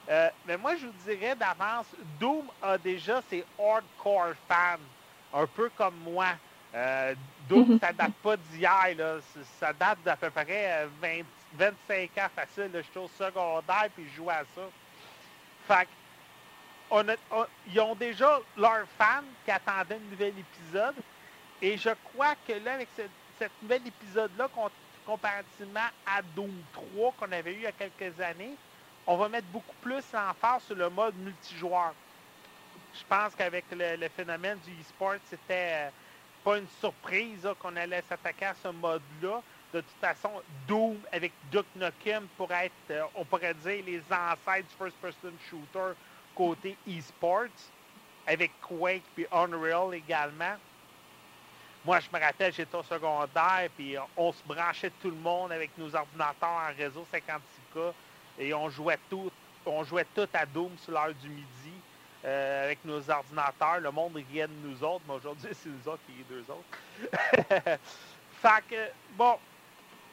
Euh, mais moi, je vous dirais d'avance, Doom a déjà ses hardcore fans, un peu comme moi. Euh, Doom, ça date pas d'hier, ça date d'à peu près euh, 20 25 ans facile. J'étais au secondaire puis je jouais à ça. Fait on ils ont déjà leurs fans qui attendaient un nouvel épisode. Et je crois que là, avec ce, nouvel épisode-là, com- comparativement à Doom 3 qu'on avait eu il y a quelques années, on va mettre beaucoup plus l'emphase sur le mode multijoueur. Je pense qu'avec le, phénomène du e-sport, c'était euh, pas une surprise qu'on allait s'attaquer à ce mode-là. De toute façon, Doom avec Duke Nukem pourrait être, euh, on pourrait dire, les ancêtres du first-person shooter côté e-sports, avec Quake puis Unreal également. Moi, je me rappelle, j'étais au secondaire, puis on se branchait tout le monde avec nos ordinateurs en réseau 56K, et on jouait tout, on jouait tout à Doom sur l'heure du midi euh, avec nos ordinateurs. Le monde riait de nous autres, mais aujourd'hui, c'est nous autres qui rient d'eux autres. fait que, bon,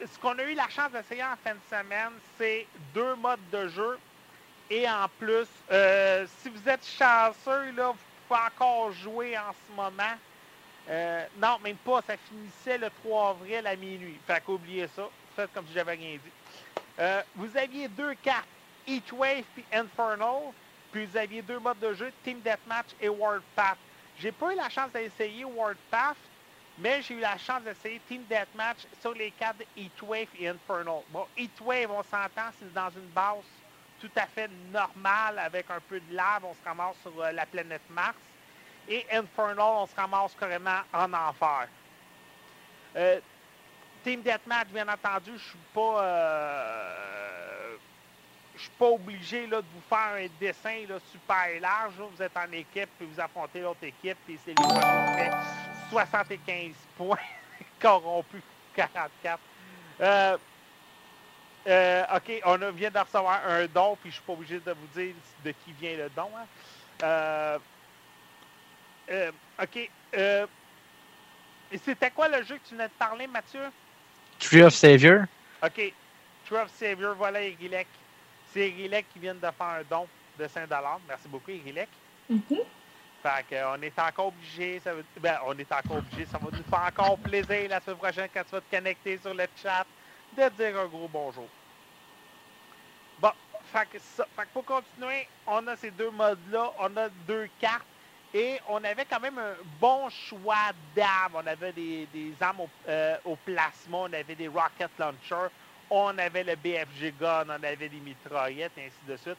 ce qu'on a eu la chance d'essayer en fin de semaine, c'est deux modes de jeu et en plus, euh, si vous êtes chanceux, là, vous pouvez encore jouer en ce moment. Euh, non, même pas. Ça finissait le 3 avril à minuit. Fait qu'oubliez ça. Faites comme si j'avais rien dit. Euh, vous aviez deux cartes, Heatwave puis Infernal. Puis vous aviez deux modes de jeu, Team Deathmatch et World Path. J'ai pas eu la chance d'essayer World Path, mais j'ai eu la chance d'essayer Team Deathmatch sur les cartes de Heatwave et Infernal. Bon, Heatwave, on s'entend, c'est dans une base tout à fait normale avec un peu de lave. On se ramasse sur euh, la planète Mars. Et Infernal, on se ramasse carrément en enfer. Euh, Team Deathmatch, bien entendu, je suis pas... euh, je suis pas obligé là, de vous faire un dessin super large. Vous êtes en équipe, puis vous affrontez l'autre équipe, puis c'est les 75 points corrompus 44. Euh, euh, OK, on a- vient de recevoir un don, puis je suis pas obligé de vous dire de qui vient le don. hein. Euh, euh, OK. euh, et c'était quoi le jeu que tu venais de parler, Mathieu? Tree of Savior. OK. True of Savior, voilà Erilek. C'est Erilek qui vient de faire un don de 5 Merci beaucoup, Erilek. Fait que, euh, on est encore obligé, ça veut, ben, on est encore obligé, ça va nous faire encore plaisir la semaine prochaine quand tu vas te connecter sur le chat de dire un gros bonjour. Bon, fait que, ça, fait que pour continuer, on a ces deux modes-là, on a deux cartes et on avait quand même un bon choix d'armes. On avait des, des armes au, euh, plasma, on avait des rocket launchers, on avait le BFG gun, on avait des mitraillettes, et ainsi de suite.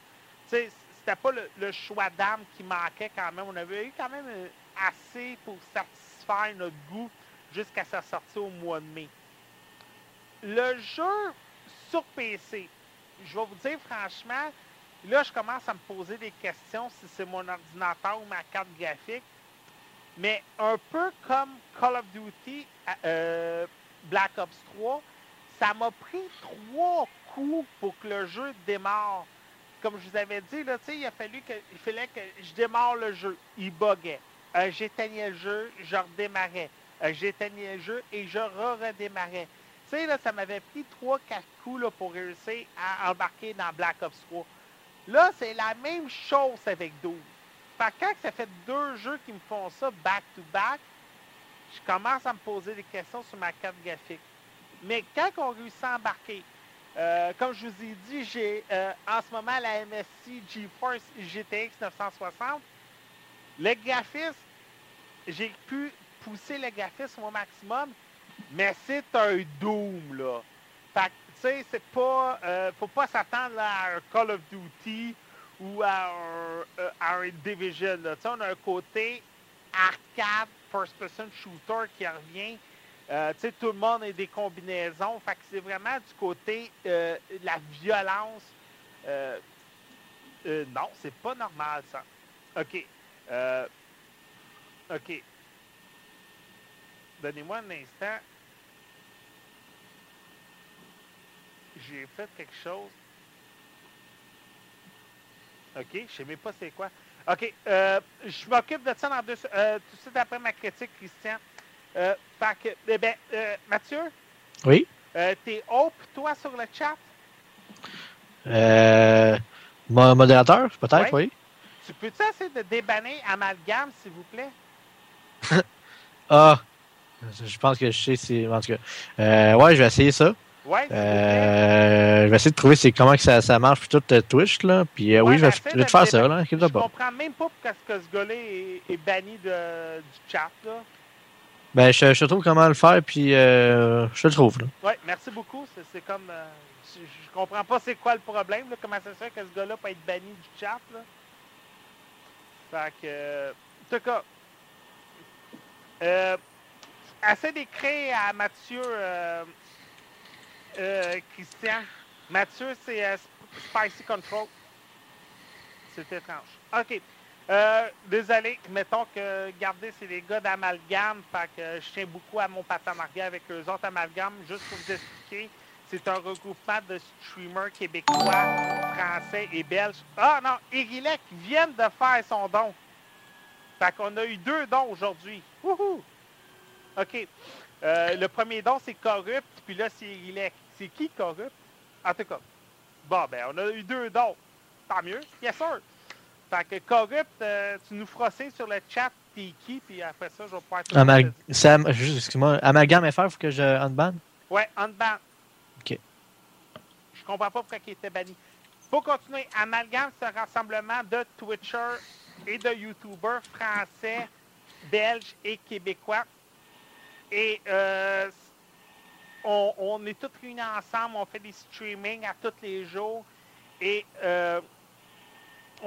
Tu sais, c'était pas le, choix d'armes qui manquait quand même. On avait eu quand même euh, assez pour satisfaire notre goût jusqu'à sa sortie au mois de mai. Le jeu sur PC, je vais vous dire franchement, là, je commence à me poser des questions si c'est mon ordinateur ou ma carte graphique. Mais un peu comme Call of Duty euh, Black Ops 3, ça m'a pris trois coups pour que le jeu démarre. Comme je vous avais dit, là, il a fallu que il fallait que je démarre le jeu. Il buguait. Euh, J'éteignais le jeu, je redémarrais. Euh, J'éteignais le jeu et je re-redémarrais. Tu sais, ça m'avait pris trois, quatre coups là, pour réussir à embarquer dans Black Ops 3. Là, c'est la même chose avec 12. Fait que quand ça fait deux jeux qui me font ça back-to-back, je commence à me poser des questions sur ma carte graphique. Mais quand on réussit à embarquer, euh, comme je vous ai dit, j'ai euh, en ce moment la MSI GeForce GTX 960. Le graphisme, j'ai pu pousser le graphisme au maximum, mais c'est un Doom, là. Fait tu sais, c'est pas... euh, faut pas s'attendre à un Call of Duty ou à un, à un Division. Tu sais, on a un côté arcade, first-person shooter qui revient. Euh, tu sais, tout le monde a des combinaisons. Fait que c'est vraiment du côté euh, de la violence. Euh, euh, non, c'est pas normal, ça. OK. Euh, OK. Donnez-moi un instant. J'ai fait quelque chose. OK, je sais même pas c'est quoi. OK, euh, je m'occupe de ça dans deux, euh, tout de suite après ma critique, Christian. Euh, fait que, eh ben, euh, Mathieu, Oui? euh, t'es haut, toi, sur le chat? Euh, mo- modérateur, peut-être, oui. Tu peux-tu essayer de débanner Amalgame, s'il vous plaît? Ah, je pense que je sais, c'est. En tout cas, euh, ouais, je vais essayer ça. Ouais. Euh, je vais essayer de trouver comment que ça, ça marche, puis tout euh, Twitch, là. Puis euh, Ouais, oui, je vais, essaie je vais te faire ça, là. Je comprends même pas pourquoi ce gars-là est, est banni de, du chat, là. Ben, je, je trouve comment le faire, puis euh, je le trouve, là. Ouais, merci beaucoup. C'est, comme. euh, je, je comprends pas c'est quoi le problème, là, comment ça se fait que ce gars-là peut être banni du chat, là? Fait que. en tout cas. Euh, essaie d'écrire à Mathieu. euh, euh, Christian. Mathieu, c'est euh, Sp- Spicy Control. C'est étrange. OK. Euh, désolé, mettons que, regardez, c'est les gars d'Amalgame, que je tiens beaucoup à mon partenariat avec eux autres. Amalgame, juste pour vous expliquer, c'est un regroupement de streamers québécois, français et belges. Ah non, Irilek vient de faire son don. Fait qu'on a eu deux dons aujourd'hui. Wouhou! OK. Euh, le premier don, c'est Corrupt, puis là, c'est Irilek. C'est qui Corrupt? En tout cas. Bon, ben, on a eu deux dons. tant mieux. Yes, sir. Fait que Corrupt, euh, tu nous signe sur le chat, t'es qui, puis après ça, je vais pouvoir te Amal- c'est am- juste, excuse-moi, Amalgame FR, faut que je unban? Ouais, unban. Ok. Je comprends pas pourquoi il était banni. Faut continuer. Amalgame, c'est un rassemblement de Twitchers et de YouTubers français, belges et québécois. Et euh, on, on est tous réunis ensemble, on fait des streamings à tous les jours. Et euh,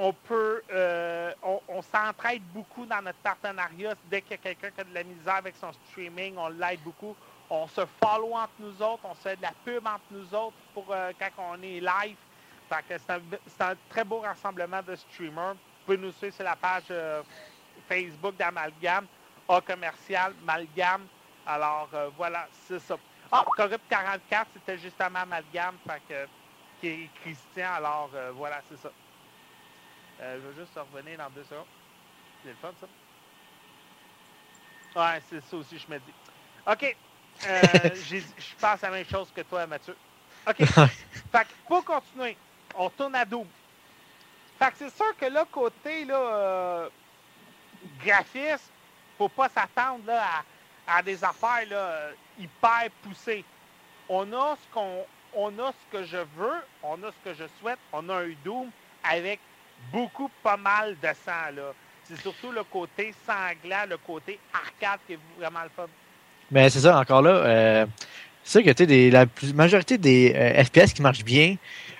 on peut, euh, on, s'entraide beaucoup dans notre partenariat. Dès qu'il y a quelqu'un qui a de la misère avec son streaming, on l'aide beaucoup. On se follow entre nous autres, on se fait de la pub entre nous autres pour euh, quand on est live. C'est un, très beau rassemblement de streamers. Vous pouvez nous suivre sur la page euh, Facebook d'Amalgame, A commercial, Malgame. Alors voilà, c'est ça. Ah, Corrupt 44, c'était justement Amalgame, fait que, qui est Christian. Alors voilà, c'est ça. Euh, je vais juste revenir dans deux secondes. C'est le fun, ça? Ouais, c'est ça aussi, je me dis. OK. Euh, je pense à la même chose que toi, Mathieu. OK. fait que pour continuer, on tourne à double. Fait que c'est sûr que là, côté là, euh, graphisme, faut pas s'attendre là, à, à des affaires là, euh, hyper poussées. On a ce qu'on on a ce que je veux, on a ce que je souhaite, on a un Doom avec beaucoup pas mal de sang là. C'est surtout le côté sanglant, le côté arcade qui est vraiment le fun. Mais c'est ça, encore là, euh, c'est sûr que tu sais, des- la plus- majorité des euh, FPS qui marchent bien,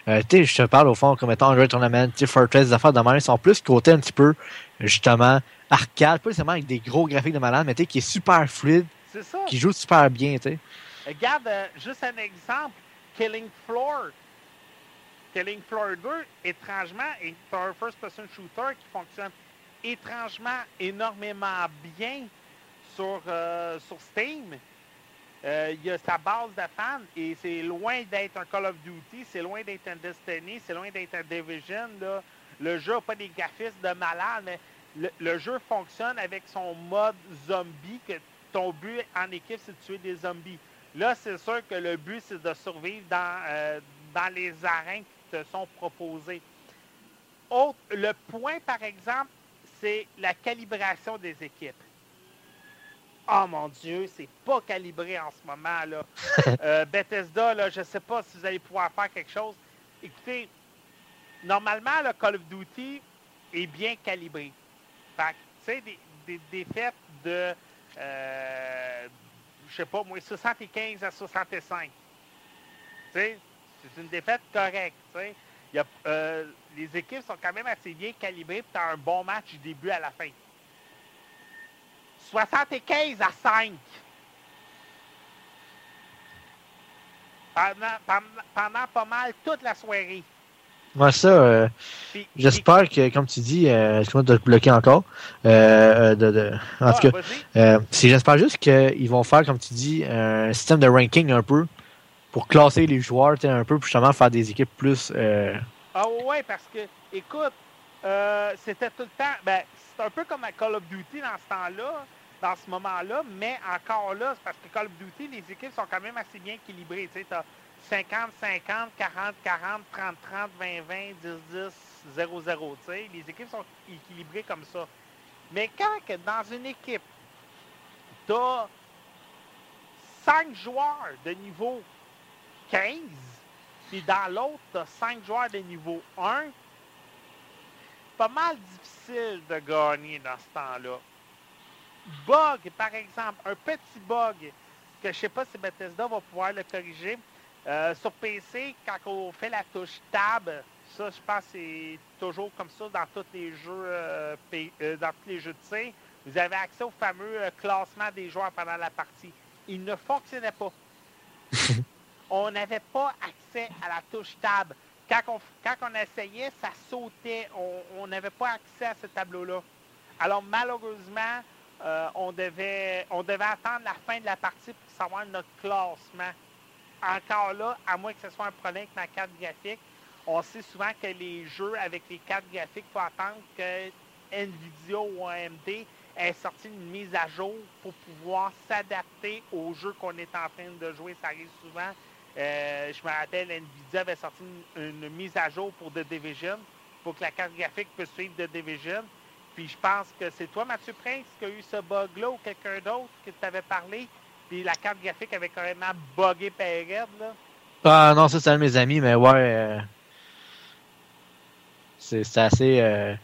euh, tu sais, je te parle au fond comme étant Android Tournament, Fortress, des affaires de même, sont plus côté un petit peu, justement, arcade, pas nécessairement avec des gros graphiques de malade, mais tu sais, qui est super fluide, ça. qui joue super bien, tu sais. Regarde, euh, juste un exemple, Killing Floor. Killing Floor 2, étrangement, est un first-person shooter qui fonctionne étrangement énormément bien sur, euh, sur Steam. Euh, Il y a sa base de fans et c'est loin d'être un Call of Duty, c'est loin d'être un Destiny, c'est loin d'être un Division. Le jeu n'a pas des graphismes de malade, mais le, le jeu fonctionne avec son mode zombie, que ton but en équipe, c'est de tuer des zombies. Là, c'est sûr que le but, c'est de survivre dans, euh, dans les arènes te sont proposées. Autre, le point, par exemple, c'est la calibration des équipes. Oh mon Dieu, c'est pas calibré en ce moment. là. Euh, Bethesda, là, je sais pas si vous allez pouvoir faire quelque chose. Écoutez, normalement, le Call of Duty est bien calibré. Fait tu sais, des, des défaites de, euh, je sais pas, moi, 75 à 65. Tu sais, c'est une défaite correcte. tu sais. Il y a, euh, les équipes sont quand même assez bien calibrées pour un bon match du début à la fin. 75 à 5. Pendant, pendant, pendant pas mal toute la soirée. Moi, ça, euh, j'espère que, comme tu dis, euh, excuse-moi de te bloquer encore, euh, de, de- en Ah, tout cas, euh, j'espère juste qu'ils vont faire, comme tu dis, un système de ranking un peu pour classer les joueurs, tu un peu, pour justement faire des équipes plus... euh, Ah ouais, parce que, écoute, euh, c'était tout le temps. Ben, c'est un peu comme à Call of Duty dans ce temps-là, dans ce moment-là, mais encore là, c'est parce que Call of Duty, les équipes sont quand même assez bien équilibrées. Tu sais, t'as 50, 50, 40, 40, 30, 30, 20, 20, 10, 10, 0, 0. Tu sais, les équipes sont équilibrées comme ça. Mais quand que dans une équipe, t'as 5 joueurs de niveau 15, puis dans l'autre, tu as 5 joueurs de niveau 1. Pas mal difficile de gagner dans ce temps-là. Bug, par exemple, un petit bug que je sais pas si Bethesda va pouvoir le corriger. Euh, sur PC, quand on fait la touche Tab, ça, je pense c'est toujours comme ça dans tous les jeux, euh, euh, dans tous les jeux de tir. Vous avez accès au fameux classement des joueurs pendant la partie. Il ne fonctionnait pas on n'avait pas accès à la touche tab. Quand on, quand on essayait, ça sautait. On- On n'avait pas accès à ce tableau-là. Alors, malheureusement, euh, on, devait, on devait attendre la fin de la partie pour savoir notre classement. Encore là, à moins que ce soit un problème avec ma carte graphique, on sait souvent que les jeux avec les cartes graphiques, il faut attendre que NVIDIA ou AMD ait sorti une mise à jour pour pouvoir s'adapter au jeu qu'on est en train de jouer. Ça arrive souvent. Euh, je me rappelle, NVIDIA avait sorti une, mise à jour pour The Division. pour que la carte graphique puisse suivre The Division. Puis je pense que c'est toi, Mathieu Prince, qui a eu ce bug-là ou quelqu'un d'autre qui t'avait parlé. Puis la carte graphique avait carrément buggé Pérez, là. Ah non, ça c'est un de mes amis, mais ouais. euh, c'est assez. euh,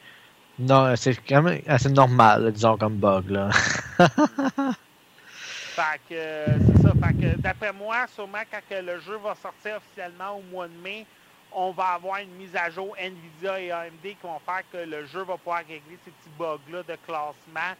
non, c'est quand même assez normal, disons, comme bug, là. Fait que euh, c'est ça. Que d'après moi, sûrement quand le jeu va sortir officiellement au mois de mai, on va avoir une mise à jour Nvidia et AMD qui vont faire que le jeu va pouvoir régler ces petits bugs-là de classement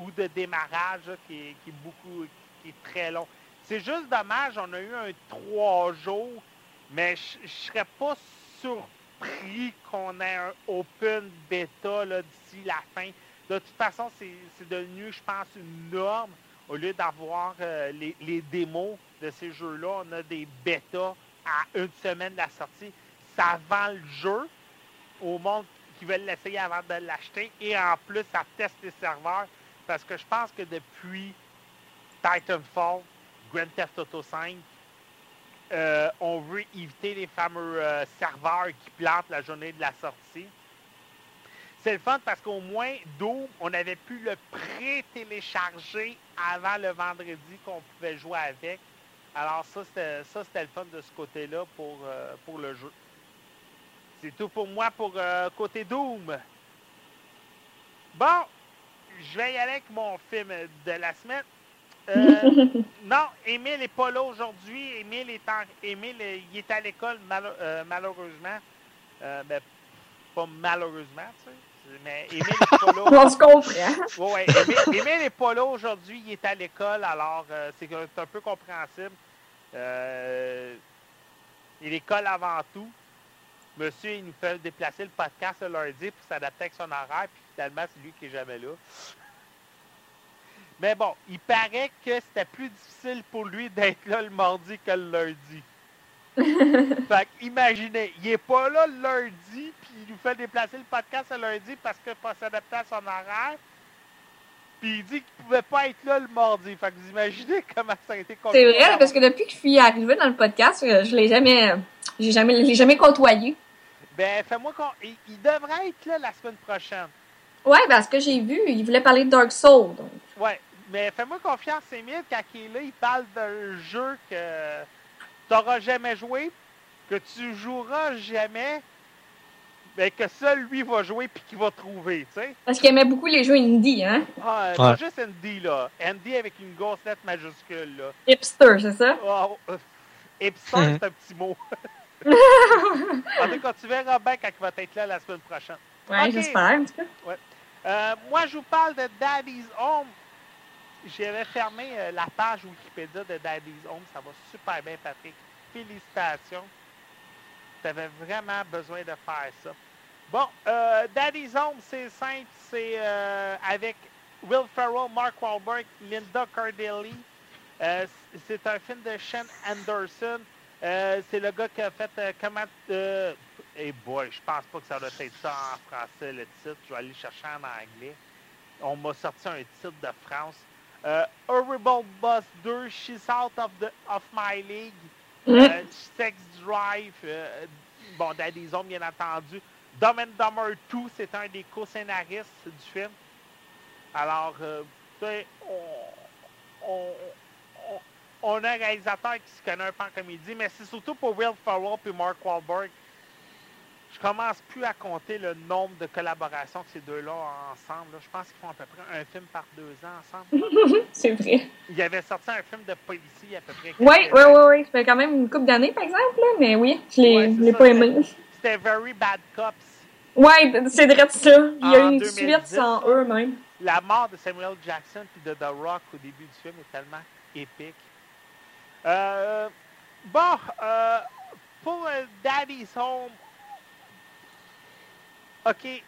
ou de démarrage qui, est, qui est beaucoup qui est très long. C'est juste dommage, on a eu un trois jours, mais je je serais pas surpris qu'on ait un open beta là, d'ici la fin. De toute façon, c'est devenu, je pense, une norme. Au lieu d'avoir euh, les, démos de ces jeux-là, on a des bêtas à une semaine de la sortie. Ça vend le jeu au monde qui veulent l'essayer avant de l'acheter. Et en plus, ça teste les serveurs. Parce que je pense que depuis Titanfall, Grand Theft Auto 5, euh, on veut éviter les fameux euh, serveurs qui plantent la journée de la sortie. C'est le fun parce qu'au moins, Doom, on avait pu le pré-télécharger avant le vendredi qu'on pouvait jouer avec. Alors ça, c'était le fun de ce côté-là pour, euh, pour le jeu. C'est tout pour moi pour euh, côté Doom. Bon, je vais y aller avec mon film de la semaine. Euh, non, Émile n'est pas là aujourd'hui. Émile est, en- Émile, il est à l'école, euh, malheureusement. Euh, ben, pas malheureusement, tu sais. Mais Émile n'est pas là. On se comprend. Émile- Émile n'est pas là aujourd'hui, il est à l'école, alors euh, c'est un peu compréhensible. Euh, et l'école avant tout. Monsieur, il nous fait déplacer le podcast le lundi pour s'adapter avec son horaire, puis finalement, c'est lui qui est jamais là. Mais bon, il paraît que c'était plus difficile pour lui d'être là le mardi que le lundi. fait imaginez, il est pas là le lundi, il nous fait déplacer le podcast le lundi parce qu'il faut s'adapter à son horaire. Puis il dit qu'il pouvait pas être là le mardi. Fait que vous imaginez comment ça a été C'est compliqué. vrai, parce que depuis que je suis arrivée dans le podcast, euh, je l'ai jamais, j'ai jamais, l'ai jamais côtoyé. Ben, fais-moi qu'on. Il, il devrait être là la semaine prochaine. Ouais, parce que j'ai vu, il voulait parler de Dark Souls. Donc. Ouais, mais fais-moi confiance, Émile, quand il est là, il parle d'un jeu que tu n'auras jamais joué, que tu joueras jamais, mais que seul lui va jouer puis qu'il va trouver, tu sais. Parce qu'il aimait beaucoup les jeux indie, hein. Ah, Ouais. pas juste Andy, là. Andy avec une grosse lettre majuscule, là. Hipster, c'est ça? Oh, euh, hipster, Mhm. c'est un petit mot. en tout cas, tu verras bien quand il va être là la semaine prochaine. Ouais, j'espère, en tout cas. Euh, moi, je vous parle de Daddy's Home. J'avais fermé euh, la page Wikipédia de Daddy's Home. Ça va super bien, Patrick. Félicitations. Tu avais vraiment besoin de faire ça. Bon, euh, Daddy's Home, c'est simple. C'est euh, avec Will Ferrell, Mark Wahlberg, Linda Cardellini. Euh, c'est un film de Sean Anderson. Euh, c'est le gars qui a fait comment. Euh, eh boy, je pense pas que ça doit être ça en français le titre. Je vais aller le chercher en anglais. On m'a sorti un titre de France. Horrible Boss 2, She's Out of, the, of My League. Euh, Sex Drive. bon, Daddy's Home, bien entendu. Dumb and Dumber 2, c'est un des co-scénaristes du film. Alors, euh, on, on, a un réalisateur qui se connaît un peu en comédie, mais c'est surtout pour Will Ferrell et Mark Wahlberg. Je commence plus à compter le nombre de collaborations que ces deux-là ont ensemble. là. Je pense qu'ils font à peu près un film par deux ans ensemble. c'est vrai. Il avait sorti un film de policier à peu près. Ouais, années. ouais, ouais. Ça fait quand même une couple d'années, par exemple, là, mais oui, je l'ai, Ouais, pas c'était- aimé. C'était Very Bad Cops. Ouais, c'est vrai ça. Il y a eu une 2010, suite sans eux, même. La mort de Samuel Jackson puis de The Rock au début du film est tellement épique. Euh, bon, euh, pour euh, Daddy's Home, OK, euh,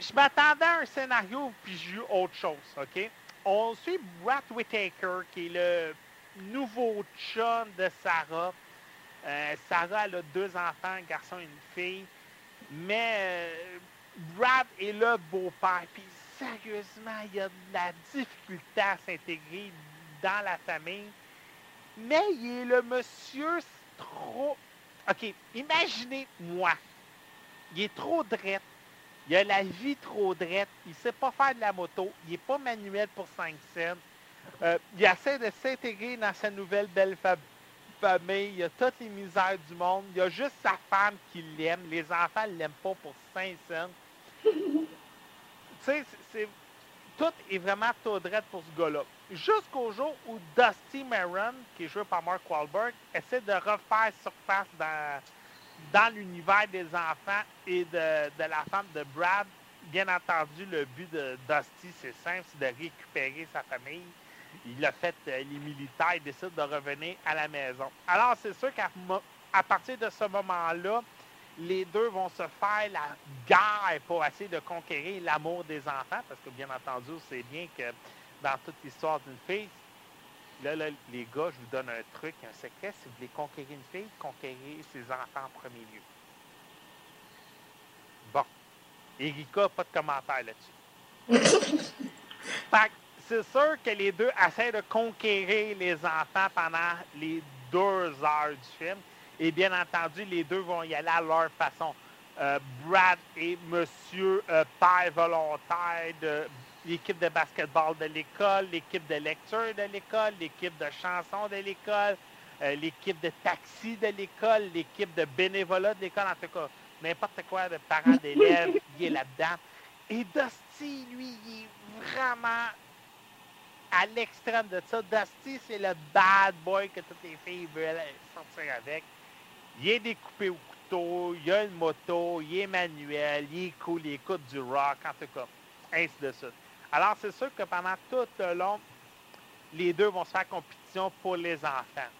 je m'attendais à un scénario puis j'ai eu autre chose, OK? On suit Brad Whitaker, qui est le nouveau chum de Sarah. Euh, Sarah, elle a deux enfants, un garçon et une fille. Mais euh, Brad est le beau-père. Puis sérieusement, il a de la difficulté à s'intégrer dans la famille. Mais il est le monsieur trop... OK, imaginez-moi. Il est trop drette. Il a la vie trop drette. Il sait pas faire de la moto. Il n'est pas manuel pour 5 cents. Euh, il essaie de s'intégrer dans sa nouvelle belle fa- famille. Il a toutes les misères du monde. Il y a juste sa femme qui l'aime. Les enfants ne l'aiment pas pour 5 cents. tu sais, c'est- tout est vraiment taudrette pour ce gars-là. Jusqu'au jour où Dusty Maron, qui est joué par Mark Wahlberg, essaie de refaire surface dans, dans l'univers des enfants et de, de la femme de Brad. Bien entendu, le but de Dusty, c'est simple, c'est de récupérer sa famille. Il a fait euh, les militaires, il décide de revenir à la maison. Alors, c'est sûr qu'à à partir de ce moment-là, les deux vont se faire la guerre pour essayer de conquérir l'amour des enfants, parce que bien entendu, c'est bien que dans toute l'histoire d'une fille, là, là, les gars, je vous donne un truc, un secret, si vous voulez conquérir une fille, conquérir ses enfants en premier lieu. Bon. Erika, pas de commentaire là-dessus. C'est sûr que les deux essaient de conquérir les enfants pendant les deux heures du film. Et bien entendu, les deux vont y aller à leur façon. Euh, Brad est monsieur euh, père volontaire de l'équipe de basketball de l'école, l'équipe de lecture de l'école, l'équipe de chanson de l'école, euh, l'équipe de taxi de l'école, l'équipe de bénévolat de l'école, en tout cas, n'importe quoi de parents d'élèves, il est là-dedans. Et Dusty, lui, il est vraiment à l'extrême de ça. Dusty, c'est le bad boy que toutes les filles veulent sortir avec. Il est découpé au couteau, il a une moto, il est manuel, il est cool, il écoute du rock, en tout cas, ainsi de suite. Alors, c'est sûr que pendant tout le long, les deux vont se faire compétition pour les enfants.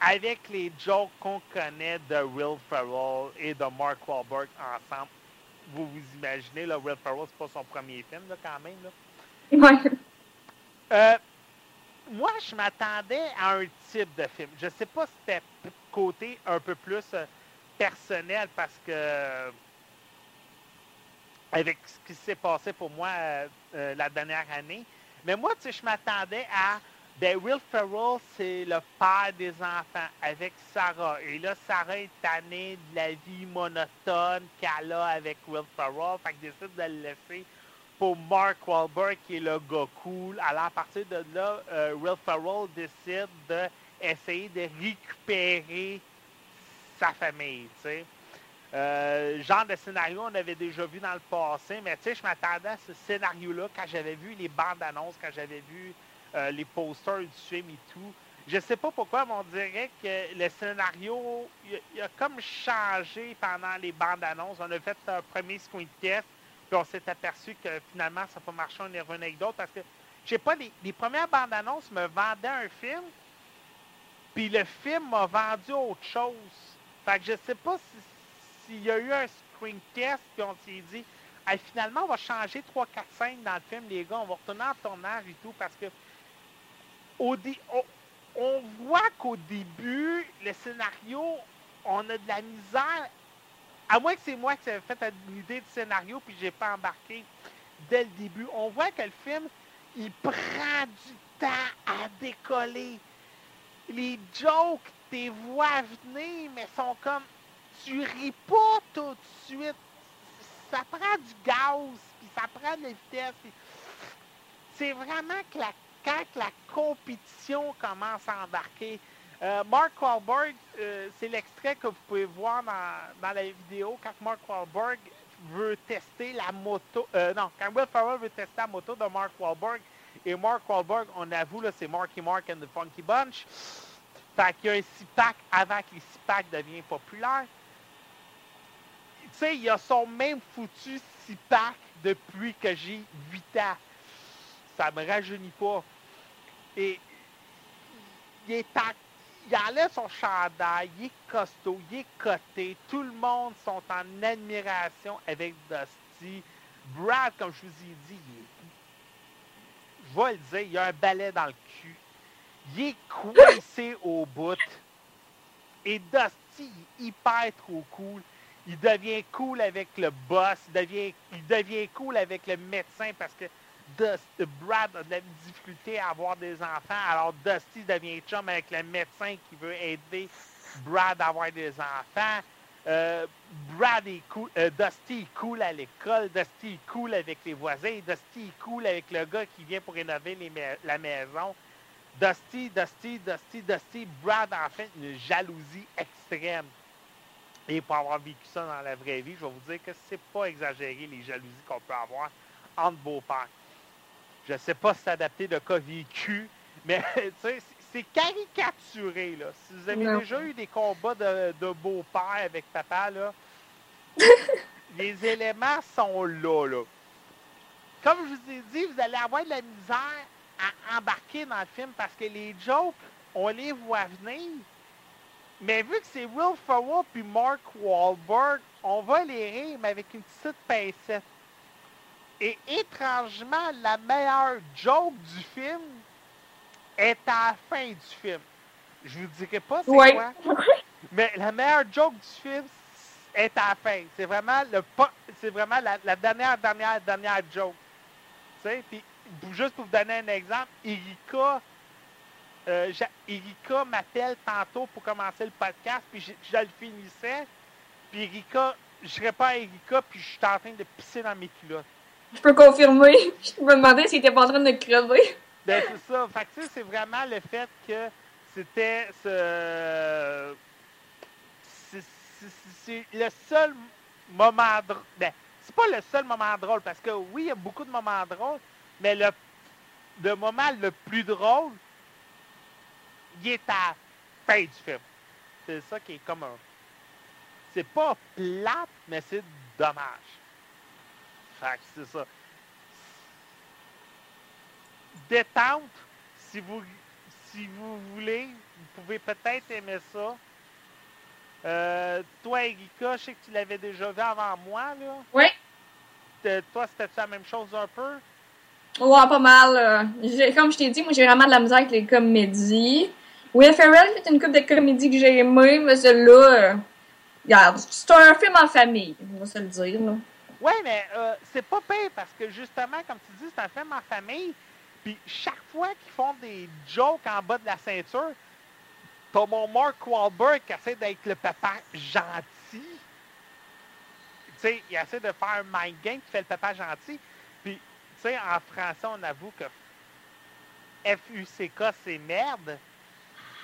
Avec les jokes qu'on connaît de Will Ferrell et de Mark Wahlberg ensemble, vous vous imaginez, là, Will Ferrell, c'est pas son premier film, là, quand même. Là. Ouais. Euh, moi, je m'attendais à un type de film. Je sais pas si c'était côté un peu plus euh, personnel parce que euh, avec ce qui s'est passé pour moi euh, la dernière année. Mais moi, tu sais, je m'attendais à ben Will Ferrell, c'est le père des enfants avec Sarah. Et là, Sarah est tannée de la vie monotone qu'elle a avec Will Ferrell. Fait qu'elle décide de le laisser pour Mark Wahlberg, qui est le gars cool. Alors, à partir de là, euh, Will décide d'essayer de récupérer sa famille. Euh, genre de scénario, on avait déjà vu dans le passé, mais je m'attendais à ce scénario-là quand j'avais vu les bandes annonces, quand j'avais vu euh, les posters du film et tout. Je sais pas pourquoi, mais on dirait que le scénario, il a, a comme changé pendant les bandes annonces. On a fait un premier screen test, puis on s'est aperçu que finalement, ça n'a pas marché, on est revenu avec d'autres, parce que, je sais pas, les, les premières bandes annonces me vendaient un film, puis le film m'a vendu autre chose. Fait que je sais pas si s'il y a eu un screen test, puis on s'est dit, finalement, on va changer 3-4 scènes dans le film, les gars, on va retourner en tournage et tout, parce que au on, on voit qu'au début, le scénario, on a de la misère. À moins que c'est moi qui ai fait une idée de scénario, puis j'ai pas embarqué dès le début. On voit que le film, il prend du temps à décoller. Les jokes, tes voix venir, mais sont comme tu ris pas tout de suite. Ça prend du gaz, puis ça prend de la vitesse. C'est vraiment que la, quand la compétition commence à embarquer. Euh, Mark Wahlberg, euh, c'est l'extrait que vous pouvez voir dans, la vidéo quand Mark Wahlberg veut tester la moto. euh, non, quand Will Ferrell veut tester la moto de Mark Wahlberg. Et Mark Wahlberg, on avoue, là, c'est Marky Mark and the Funky Bunch. Fait qu'il y a un six-pack avant que les six-packs deviennent populaires. Tu sais, il a son même foutu six-pack depuis que j'ai 8 ans. Ça me rajeunit pas. Et il est en- il enlève son chandail, il est costaud, il est coté. Tout le monde sont en admiration avec Dusty. Brad, comme je vous ai dit, il est- je vais le dire, il a un balai dans le cul. Il est coincé au bout. Et Dusty, il est hyper trop cool. Il devient cool avec le boss. Il devient, il devient cool avec le médecin parce que Dust- Brad a de la difficulté à avoir des enfants. Alors Dusty devient chum avec le médecin qui veut aider Brad à avoir des enfants. Euh, Brad est cool, euh, Dusty est cool à l'école, Dusty est cool avec les voisins, Dusty est cool avec le gars qui vient pour rénover la maison. Dusty, Dusty, Dusty, Dusty, Brad en fait une jalousie extrême. Et pour avoir vécu ça dans la vraie vie, je vais vous dire que c'est pas exagéré les jalousies qu'on peut avoir entre beaux-pères. Je ne sais pas si c'est adapté de cas vécu, mais c'est- c'est caricaturé. Là. Si vous avez Non. déjà eu des combats de, de beau-père avec papa, là, les éléments sont là, là. Comme je vous ai dit, vous allez avoir de la misère à embarquer dans le film parce que les jokes, on les voit venir. Mais vu que c'est Will Ferrell puis Mark Wahlberg, on va les rire, mais avec une petite pincette. Et étrangement, la meilleure joke du film est à la fin du film. Je vous dirai pas c'est Ouais. quoi, mais la meilleure joke du film est à la fin. C'est vraiment le c'est vraiment la, la dernière, dernière, dernière joke. Tu sais, puis juste pour vous donner un exemple, Erika, euh, Erika m'appelle tantôt pour commencer le podcast, puis je, je le finissais, puis Erika, je réponds à Erika, puis je suis en train de pisser dans mes culottes. Je peux confirmer. Je me demandais s'il était pas en train de crever. Ben, c'est ça. Fait que, c'est vraiment le fait que c'était ce. c'est- le seul moment drôle. Ben, c'est pas le seul moment drôle, parce que oui, il y a beaucoup de moments drôles, mais le, le moment le plus drôle, il est à la fin du film. C'est ça qui est comme un. C'est pas plate, mais c'est dommage. C'est ça détente, si vous, si vous voulez, vous pouvez peut-être aimer ça. Euh, toi, Erika, je sais que tu l'avais déjà vu avant moi. Là. Oui. Toi, c'était la même chose un peu? Ouais, pas mal. euh. Comme je t'ai dit, moi, j'ai vraiment de la misère avec les comédies. Will Ferrell, c'est une coupe de comédies que j'ai aimé, mais celle-là, euh, regarde, c'est un film en famille, on va se le dire. Là. Oui, mais euh, c'est pas pire parce que justement, comme tu dis, c'est un film en famille. Puis chaque fois qu'ils font des jokes en bas de la ceinture, t'as mon Mark Wahlberg qui essaie d'être le papa gentil. Tu sais, il essaie de faire un mind game qui fait le papa gentil. Puis, tu sais, en français, on avoue que F-U-C-K, c'est merde.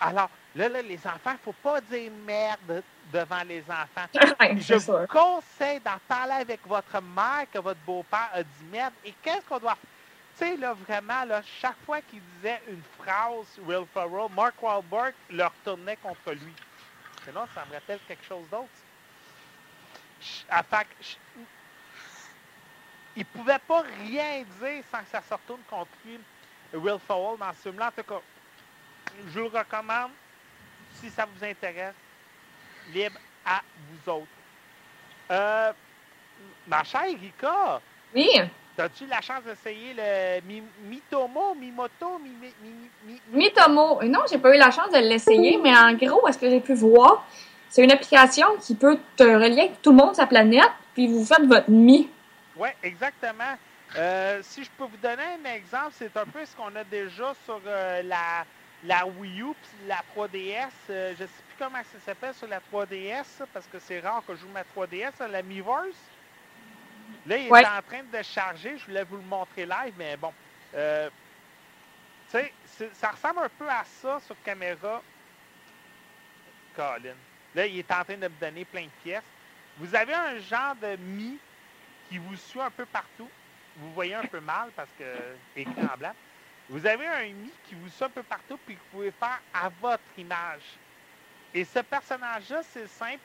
Alors, là, là, les enfants, faut pas dire merde devant les enfants. Ouais, Je vous sûr. conseille d'en parler avec votre mère que votre beau-père a dit merde. Et qu'est-ce qu'on doit Tu sais, là, vraiment, là, chaque fois qu'il disait une phrase, Will Ferrell, Mark Wahlberg le retournait contre lui. Sinon, ça me rappelle quelque chose d'autre. Fait que il pouvait pas rien dire sans que ça se retourne contre lui, Will Ferrell, dans ce film-là. En tout cas, je vous le recommande. Si ça vous intéresse, libre à vous autres. Euh, ma chère Erika, Oui. as-tu la chance d'essayer le Mi- Mitomo, Mimoto, Mi, Mi, Mi- Mi- Mitomo. Euh, Non, j'ai pas eu la chance de l'essayer, mais en gros, est-ce que j'ai pu voir? C'est une application qui peut te relier avec tout le monde sur la planète, puis vous faites votre mi. Oui, exactement. Euh, si je peux vous donner un exemple, c'est un peu ce qu'on a déjà sur euh, la, la Wii U puis la 3DS. Euh, je ne sais plus comment ça s'appelle sur la 3DS, ça, parce que c'est rare que je joue ma 3DS, là, la Miiverse. Là, il Ouais. est en train de charger. Je voulais vous le montrer live, mais bon. Euh, tu sais, ça ressemble un peu à ça sur caméra. Colin. Là, il est en train de me donner plein de pièces. Vous avez un genre de mi qui vous suit un peu partout. Vous voyez un peu mal parce que écran en blanc. Vous avez un mi qui vous suit un peu partout puis que vous pouvez faire à votre image. Et ce personnage-là, c'est simple.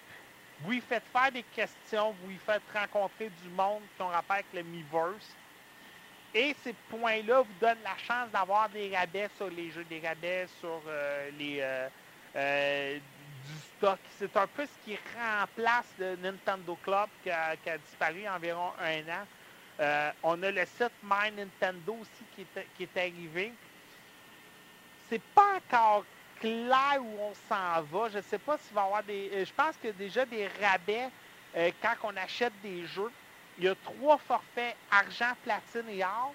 Vous lui faites faire des questions, vous lui faites rencontrer du monde qui ont rapport avec le Miiverse. Et ces points-là vous donnent la chance d'avoir des rabais sur les jeux, des rabais sur euh, les euh, euh, du stock. C'est un peu ce qui remplace le Nintendo Club qui a, qui a disparu environ un an. Euh, on a le site My Nintendo aussi qui est, qui est arrivé. C'est pas encore clair où on s'en va. Je sais pas s'il va y avoir des. euh, je pense qu'il y a déjà des rabais euh, quand on achète des jeux. Il y a trois forfaits argent, platine et or.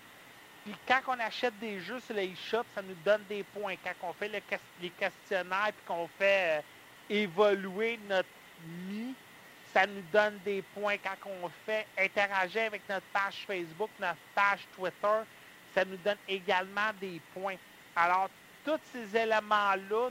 Puis quand on achète des jeux sur les eShop, ça nous donne des points. Quand on fait le les questionnaires puis qu'on fait évoluer notre mi, ça nous donne des points quand on fait interagir avec notre page Facebook, notre page Twitter. Ça nous donne également des points. Alors, tous ces éléments-là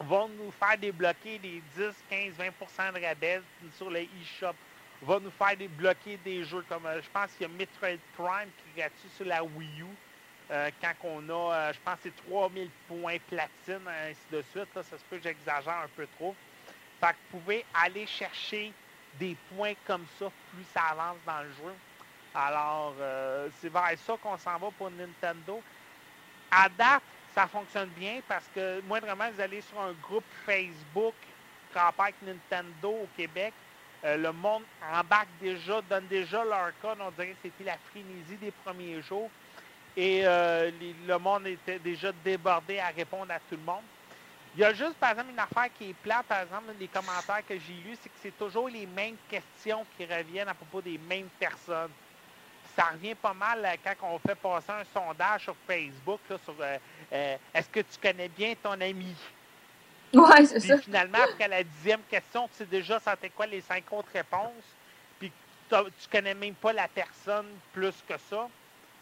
vont nous faire débloquer des 10, 15, 20% de rabais sur le e-shop. Va nous faire débloquer des jeux comme, euh, je pense qu'il y a Metroid Prime qui est gratuit sur la Wii U. Euh, quand on a, euh, je pense, c'est 3000 points platine, ainsi de suite. Là, ça se peut que j'exagère un peu trop. Que vous pouvez aller chercher des points comme ça, plus ça avance dans le jeu. Alors, c'est vers ça qu'on s'en va pour Nintendo. À date, ça fonctionne bien parce que, moindrement, vous allez sur un groupe Facebook avec Nintendo au Québec, euh, le monde embarque déjà, donne déjà leur code. On dirait que c'était la frénésie des premiers jours. Et euh, le monde était déjà débordé à répondre à tout le monde. Il y a juste, par exemple, une affaire qui est plate, par exemple, dans les commentaires que j'ai lus, c'est que c'est toujours les mêmes questions qui reviennent à propos des mêmes personnes ça revient pas mal quand on fait passer un sondage sur Facebook sur euh, euh, est-ce que tu connais bien ton ami? Oui, c'est ça. Finalement, après la dixième question, tu sais déjà c'était quoi les cinq autres réponses? Puis tu connais même pas la personne plus que ça.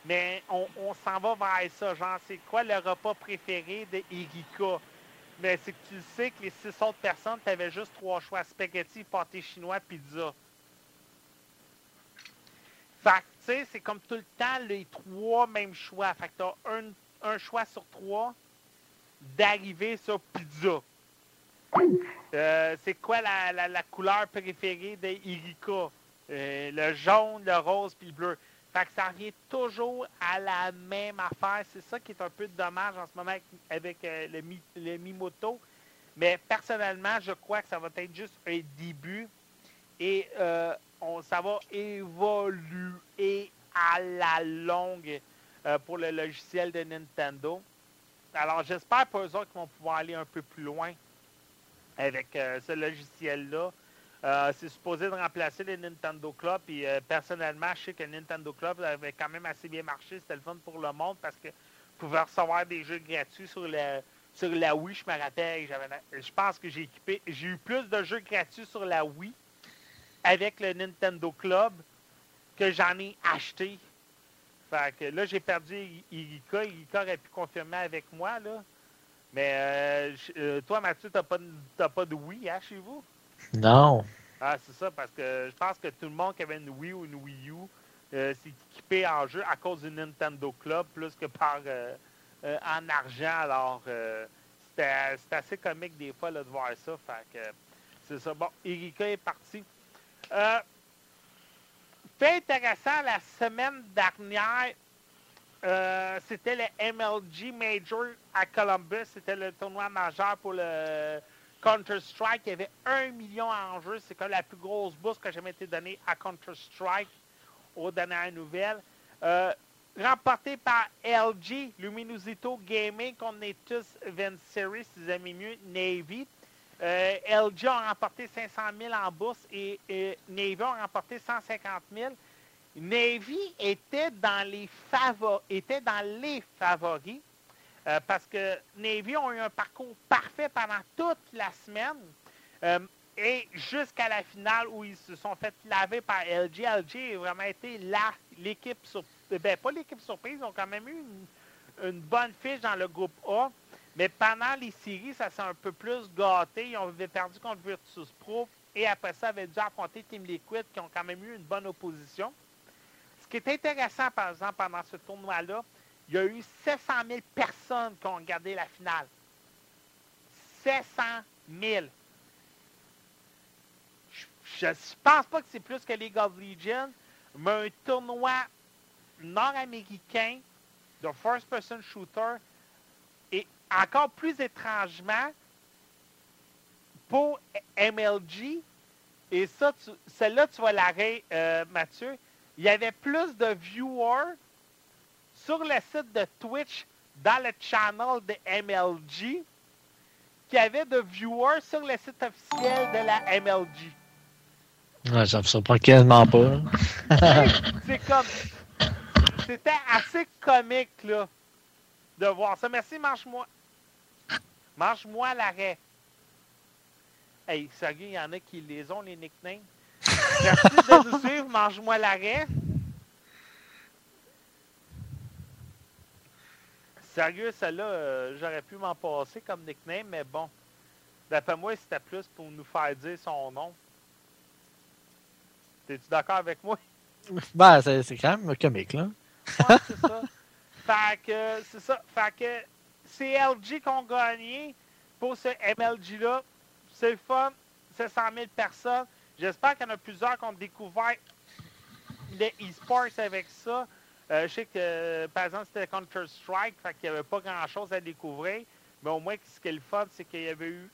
Mais on, s'en va vers ça. Genre, c'est quoi le repas préféré de Erika? Mais c'est que tu sais que les six autres personnes, tu avais juste trois choix spaghetti, pâté chinois, pizza. Fait c'est comme tout le temps les trois mêmes choix. Fait que tu as un, choix sur trois d'arriver sur pizza. Euh, c'est quoi la, couleur préférée d'Irika? Euh, le jaune, le rose puis le bleu. Fait que ça revient toujours à la même affaire. C'est ça qui est un peu dommage en ce moment avec, euh, le, Mimoto. Mais personnellement, je crois que ça va être juste un début. Et on, ça va évoluer à la longue euh, pour le logiciel de Nintendo. Alors, j'espère pour eux autres qu'ils vont pouvoir aller un peu plus loin avec euh, ce logiciel-là. Euh, c'est supposé de remplacer le Nintendo Club. Et personnellement, je sais que Nintendo Club avait quand même assez bien marché. C'était le fun pour le monde parce que vous pouvez recevoir des jeux gratuits sur, le, sur la Wii. Je me rappelle, je pense que j'ai équipé. J'ai eu plus de jeux gratuits sur la Wii avec le Nintendo Club que j'en ai acheté. Fait que là, j'ai perdu Irika. Irika aurait pu confirmer avec moi, là. Mais euh, euh, toi, Mathieu, t'as pas, pas de Wii hein, chez vous? Non. Ah, c'est ça, parce que je pense que tout le monde qui avait une Wii ou une Wii U euh, s'est équipé en jeu à cause du Nintendo Club plus que par en argent. Alors, c'était assez comique des fois de voir ça. Fait que c'est ça. Bon, Erika est parti. Euh, fait intéressant, la semaine dernière, euh, c'était le MLG Major à Columbus. C'était le tournoi majeur pour le Counter-Strike. Il y avait un million en jeu. C'est comme la plus grosse bourse qui a jamais été donnée à Counter-Strike aux dernières nouvelles. Euh, remporté par LG, Luminosito Gaming, qu'on est tous 20 Series, si vous aimez mieux, Navy. Euh, LG a remporté 500 000 en bourse et, Navy a remporté 150 000. Navy était dans les favoris euh, parce que Navy ont eu un parcours parfait pendant toute la semaine euh, et jusqu'à la finale où ils se sont fait laver par LG. LG a vraiment été l'équipe sur, ben, pas l'équipe surprise, ils ont quand même eu une, une bonne fiche dans le groupe A. Mais pendant les séries, ça s'est un peu plus gâté. Ils ont perdu contre Virtus Pro. Et après ça, avaient dû affronter Team Liquid, qui ont quand même eu une bonne opposition. Ce qui est intéressant, par exemple, pendant ce tournoi-là, il y a eu 700 000 personnes qui ont regardé la finale. 700 000. Je ne pense pas que c'est plus que League of Legends, mais un tournoi nord-américain de first-person shooter encore plus étrangement, pour MLG, et ça, celle-là, tu vas l'arrêter, euh, Mathieu, il y avait plus de viewers sur le site de Twitch dans le channel de MLG qu'il y avait de viewers sur le site officiel de la MLG. Ouais, ça me surprend quasiment pas. C'est comme. C'était assez comique, là, de voir ça. Merci, marche-moi. Mange-moi l'arrêt. Hey, sérieux, il y en a qui les ont, les nicknames. Merci de nous suivre, mange-moi l'arrêt. Sérieux, celle-là, euh, j'aurais pu m'en passer comme nickname, mais bon. D'après moi, c'était plus pour nous faire dire son nom. T'es-tu d'accord avec moi? Ben, c'est quand même comique, là. Ouais, c'est ça. Fait que, c'est ça. Fait que, c'est LG qui ont gagné pour ce MLG-là. C'est le fun. C'est 100 000 personnes. J'espère qu'il y en a plusieurs qui ont découvert le e-sports avec ça. Euh, je sais que, par exemple, c'était Counter-Strike, fait qu'il n'y avait pas grand-chose à découvrir. Mais au moins, ce qui est le fun, c'est qu'il y avait eu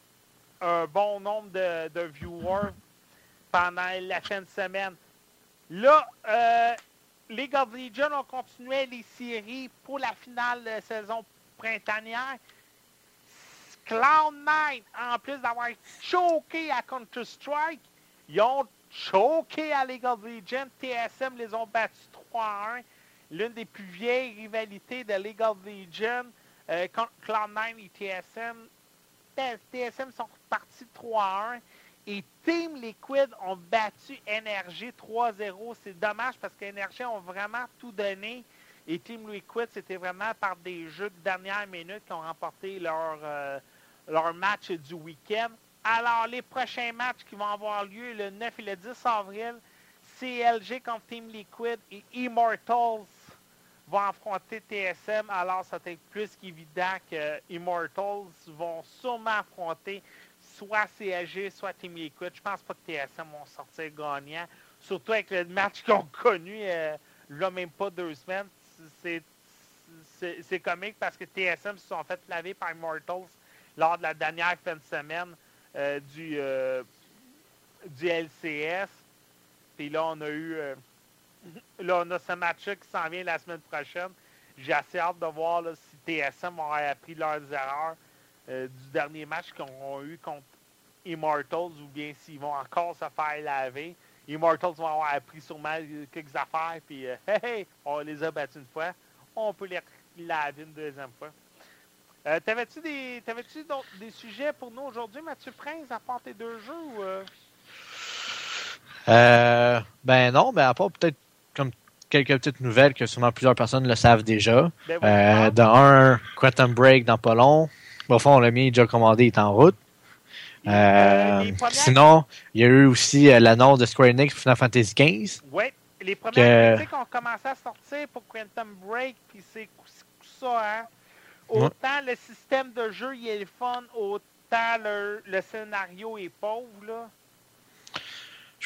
un bon nombre de, viewers pendant la fin de semaine. Là, euh, League of Legends ont continué les séries pour la finale de saison printanière. Cloud9, en plus d'avoir choqué à Counter-Strike, ils ont choqué à League of Legends. TSM les ont battus 3 à 1. L'une des plus vieilles rivalités de League of Legends. Euh, contre Cloud9 et TSM. Ben, TSM sont partis 3 à 1. Et Team Liquid ont battu Energy 3-0. C'est dommage parce qu'Energy ont vraiment tout donné. Et Team Liquid, c'était vraiment par des jeux de dernière minute qui ont remporté leur, euh, leur match du week-end. Alors, les prochains matchs qui vont avoir lieu le 9 et le 10 avril, CLG contre Team Liquid et Immortals vont affronter TSM. Alors, ça est plus qu'évident que Immortals vont sûrement affronter soit CLG, soit Team Liquid. Je pense pas que TSM vont sortir gagnant. Surtout avec le match qu'ils ont connu, euh, là, même pas deux semaines. C'est comique parce que TSM se sont fait laver par Immortals lors de la dernière fin de semaine euh, du, euh, du LCS. Puis là, on a eu. Là, on a ce match-là qui s'en vient la semaine prochaine. J'ai assez hâte de voir si TSM aura appris leurs erreurs euh, du dernier match qu'ils ont eu contre Immortals ou bien s'ils vont encore se faire laver. Immortals vont avoir appris sûrement euh, quelques affaires, puis euh, hey, hey, on les a battus une fois, on peut les laver une deuxième fois. T'avais-tu des, des sujets pour nous aujourd'hui, Mathieu Prince, à part tes deux jeux ou, euh? Ben non, mais à part peut-être quelques petites nouvelles que sûrement plusieurs personnes le savent déjà. Ben oui, Euh, de un, Quantum Break dans pas long. Au fond, le mien est déjà commandé, il est en route. Euh, premières- sinon, il y a eu aussi euh, l'annonce de Square Enix pour Final Fantasy XV. Ouais, les premières Que- critiques ont commencé à sortir pour Quantum Break, puis c'est ça, hein. Autant le système de jeu il est le fun, autant le, le scénario est pauvre, là.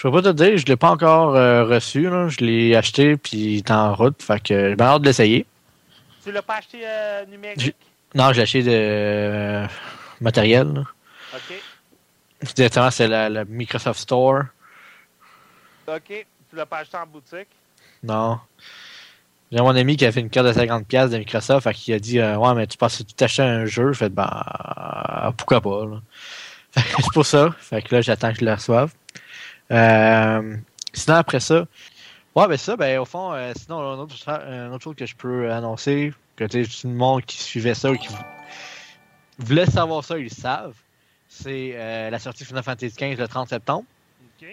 Je peux pas te dire, je l'ai pas encore euh, reçu. Là. Je l'ai acheté puis il est en route. Fait que j'ai bien hâte de l'essayer. Tu l'as pas acheté euh, numérique? Non, j'ai acheté de euh, matériel. là. OK. Directement, c'est la, la Microsoft Store. OK. Tu l'as pas acheté en boutique? Non. J'ai mon ami qui a fait une carte de 50$ de Microsoft, fait qu'il a dit euh, Ouais, mais tu penses que tu t'achètes un jeu? Fait ben pourquoi pas là. Fait que c'est pour ça. Fait que là, j'attends que je le reçoive. Euh, sinon après ça, ouais ben ça, ben au fond, euh, sinon un autre, un autre chose que je peux annoncer, que tu sais, tout le monde qui suivait ça ou qui vou- voulait savoir ça, ils le savent. C'est euh, la sortie Final Fantasy XV le 30 septembre OK.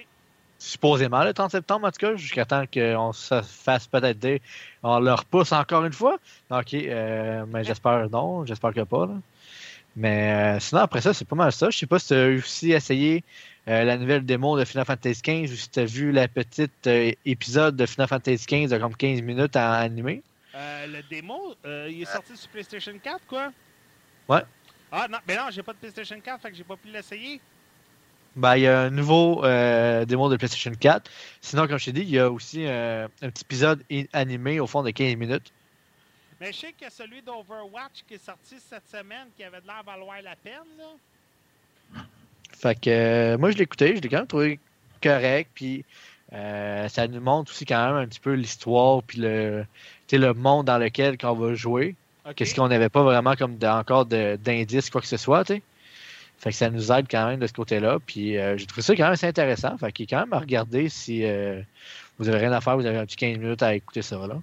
supposément le 30 septembre, en tout cas, jusqu'à temps qu'on se fasse peut-être dire on le repousse encore une fois. Ok, euh, mais j'espère non, j'espère que pas. là. Mais euh, sinon, après ça, c'est pas mal ça. Je sais pas si tu as aussi essayé euh, la nouvelle démo de Final Fantasy XV ou si tu as vu la petite euh, épisode de Final Fantasy XV de comme 15 minutes à animer. Euh, le démo, euh, il est sorti sur PlayStation 4, quoi? Ouais. Ah non, mais non, j'ai pas de PlayStation 4, fait que j'ai pas pu l'essayer. Ben, il y a un nouveau démo de PlayStation 4. Sinon, comme je t'ai dit, il y a aussi un petit épisode animé au fond de 15 minutes. Mais je sais que celui d'Overwatch qui est sorti cette semaine, qui avait de l'air valoir la peine, là. Fait que euh, moi je l'ai écouté, je l'ai quand même trouvé correct, puis euh, ça nous montre aussi quand même un petit peu l'histoire puis le, le monde dans lequel on va jouer. Qu'est-ce qu'on n'avait pas vraiment comme de- encore de- d'indices quoi que ce soit, tu sais. Fait que ça nous aide quand même de ce côté-là, puis euh, j'ai trouvé ça quand même assez intéressant. Fait qu'il est quand même à regarder si euh, vous avez rien à faire, vous avez un petit 15 minutes à écouter ça là.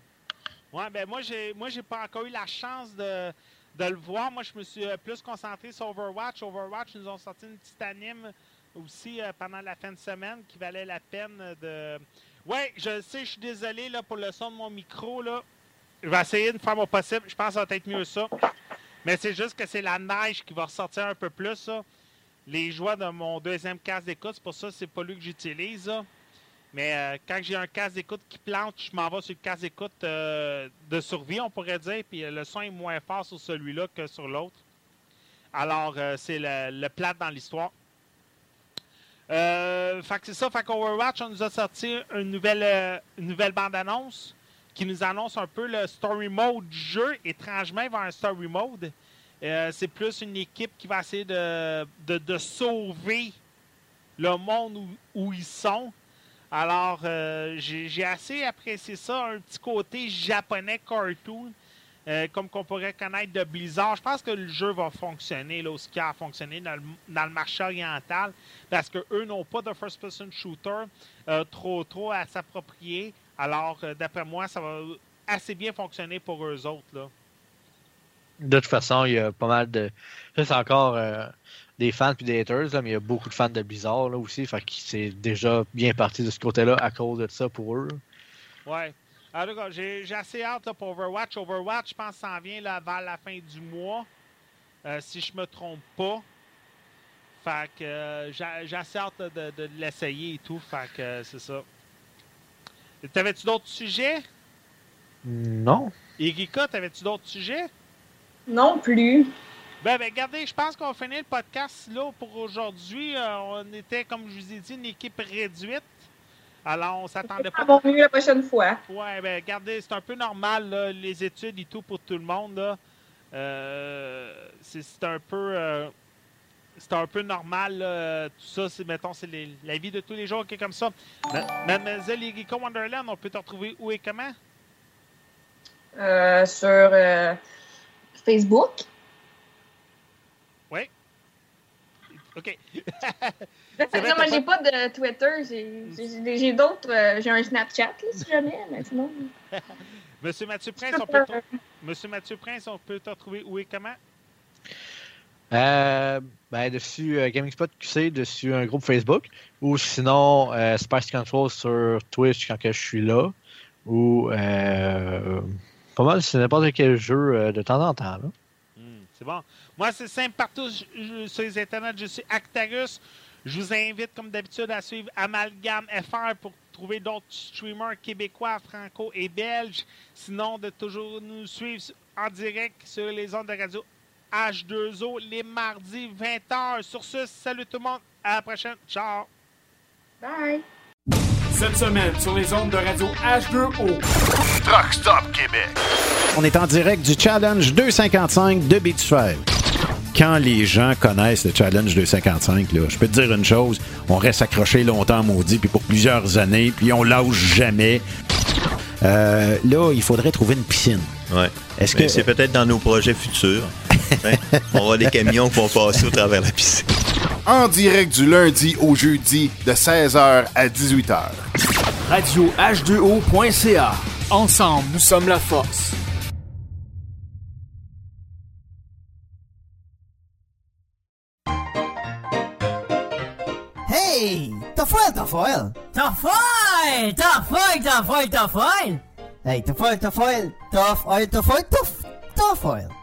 Ouais, ben moi, j'ai moi j'ai pas encore eu la chance de, de le voir. Moi, je me suis euh, plus concentré sur Overwatch. Overwatch, nous ont sorti une petite anime aussi euh, pendant la fin de semaine qui valait la peine de. Ouais, je sais, je suis désolé là, pour le son de mon micro. Là. Je vais essayer de faire mon possible. Je pense que ça va être mieux ça. Mais c'est juste que c'est la neige qui va ressortir un peu plus. Les joies de mon deuxième casque d'écoute, c'est pour ça que c'est pas lui que j'utilise. Mais euh, quand j'ai un casque d'écoute qui plante, je m'en vais sur le casque d'écoute euh, de survie, on pourrait dire. Puis euh, le son est moins fort sur celui-là que sur l'autre. Alors, c'est le, le plat dans l'histoire. Euh, fait que c'est ça. Fait qu'Overwatch, on nous a sorti une nouvelle, une nouvelle bande-annonce qui nous annonce un peu le story mode du jeu. Étrangement, il va y avoir un story mode. C'est plus une équipe qui va essayer de, de, de sauver le monde où ils sont. Alors, euh, j'ai assez apprécié ça, un petit côté japonais cartoon, euh, comme qu'on pourrait connaître de Blizzard. Je pense que le jeu va fonctionner, là, qui a fonctionné dans le, marché oriental, parce qu'eux n'ont pas de first-person shooter euh, trop, trop à s'approprier. Alors, d'après moi, ça va assez bien fonctionner pour eux autres. Là. De toute façon, il y a pas mal de. C'est encore des fans puis des haters, là, mais il y a beaucoup de fans de Blizzard là, aussi. Fait que c'est déjà bien parti de ce côté-là à cause de ça pour eux. Ouais. Alors, en tout cas, j'ai j'ai assez hâte là, pour Overwatch. Overwatch, je pense, s'en vient là, vers la fin du mois, euh, si je me trompe pas. Fait que euh, j'ai j'ai assez hâte là, de, de l'essayer et tout. Fait que euh, c'est ça. T'avais-tu d'autres sujets? Non. Erika, t'avais-tu d'autres sujets? Non plus. Ben, ben, regardez, je pense qu'on va finir le podcast là pour aujourd'hui. Euh, on était, comme je vous ai dit, une équipe réduite. Alors, on s'attendait pas. Va mieux la prochaine fois. Ouais, ben, regardez, c'est un peu normal, là, les études et tout pour tout le monde. Là. Euh, c'est un peu. euh, c'est un peu normal, là, tout ça, c'est, mettons, c'est la vie de tous les jours qui est comme ça. Ma- Mademoiselle Erika Wonderland, on peut te retrouver où et comment? Sur Facebook. Oui. OK. Non, moi, j'ai pas de Twitter. J'ai- d'autres. euh, j'ai un Snapchat, là, si jamais, mais sinon. Monsieur Mathieu Prince, on peut te... Monsieur Mathieu Prince, on peut te retrouver où et comment? Euh, ben, dessus euh, Gaming Spot QC, dessus un groupe Facebook, ou sinon euh, Spice Control sur Twitch quand que je suis là, ou euh, pas mal, c'est n'importe quel jeu euh, de temps en temps. Là. C'est bon? Moi, c'est simple partout sur les internets. Je suis Actarus. Je vous invite, comme d'habitude, à suivre Amalgame FR pour trouver d'autres streamers québécois, franco et belges. Sinon, de toujours nous suivre en direct sur les ondes de radio H2O les mardis 20h. Sur ce, salut tout le monde. À la prochaine. Ciao. Bye. Cette semaine, sur les ondes de radio H2O. Truck Stop Québec. On est en direct du Challenge 255 de Beachfire. Quand les gens connaissent le Challenge 255, là, je peux te dire une chose, on reste accroché longtemps, maudit, puis pour plusieurs années, puis on lâche jamais. Euh, là, il faudrait trouver une piscine. Ouais. Est-ce que- c'est peut-être dans nos projets futurs. Hein? On aura des camions qui vont passer au travers de la piscine. En direct du lundi au jeudi de 16h à 18h. Radio H2O.ca. Ensemble, nous sommes la force. Hey! T'as foil, t'as foil! T'as foil! T'as foil, t'as foil, t'as foil! Hey, t'as foil, t'as foil! T'as foil, t'as foil, t'as foil!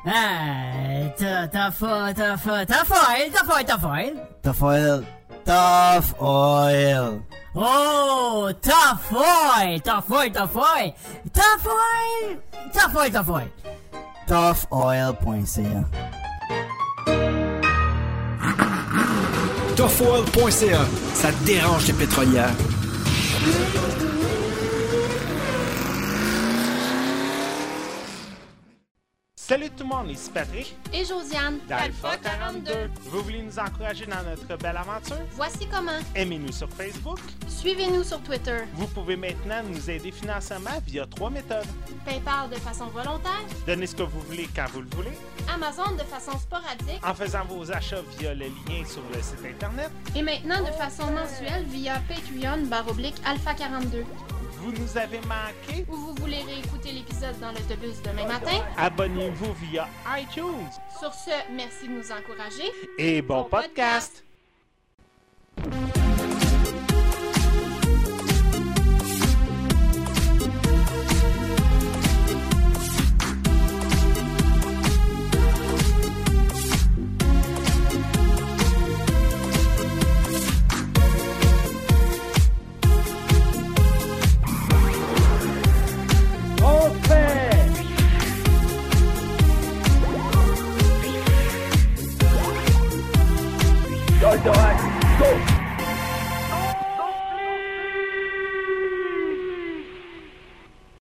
Hey, t'as t'as foil, t'as foil, t'as foil, t'as foil, t'as foil! T'as foil, t'as foil! Oh! T'as foil, t'as foil, t'as foil! T'as foil! T'as foil, t'as foil! Toughoil.ca Toughoil.ca, ça dérange les pétrolières? Salut tout le monde, ici Patrick. Et Josiane. d'Alpha 42. Vous voulez nous encourager dans notre belle aventure? Voici comment. Aimez-nous sur Facebook. Suivez-nous sur Twitter. Vous pouvez maintenant nous aider financièrement via trois méthodes. PayPal de façon volontaire. Donnez ce que vous voulez quand vous le voulez. Amazon de façon sporadique. En faisant vos achats via le lien sur le site Internet. Et maintenant de façon mensuelle via Patreon baroblique Alpha 42 vous nous avez manqué? Ou vous voulez réécouter l'épisode dans l'autobus demain matin, abonnez-vous via iTunes. Sur ce, merci de nous encourager. Et bon, podcast.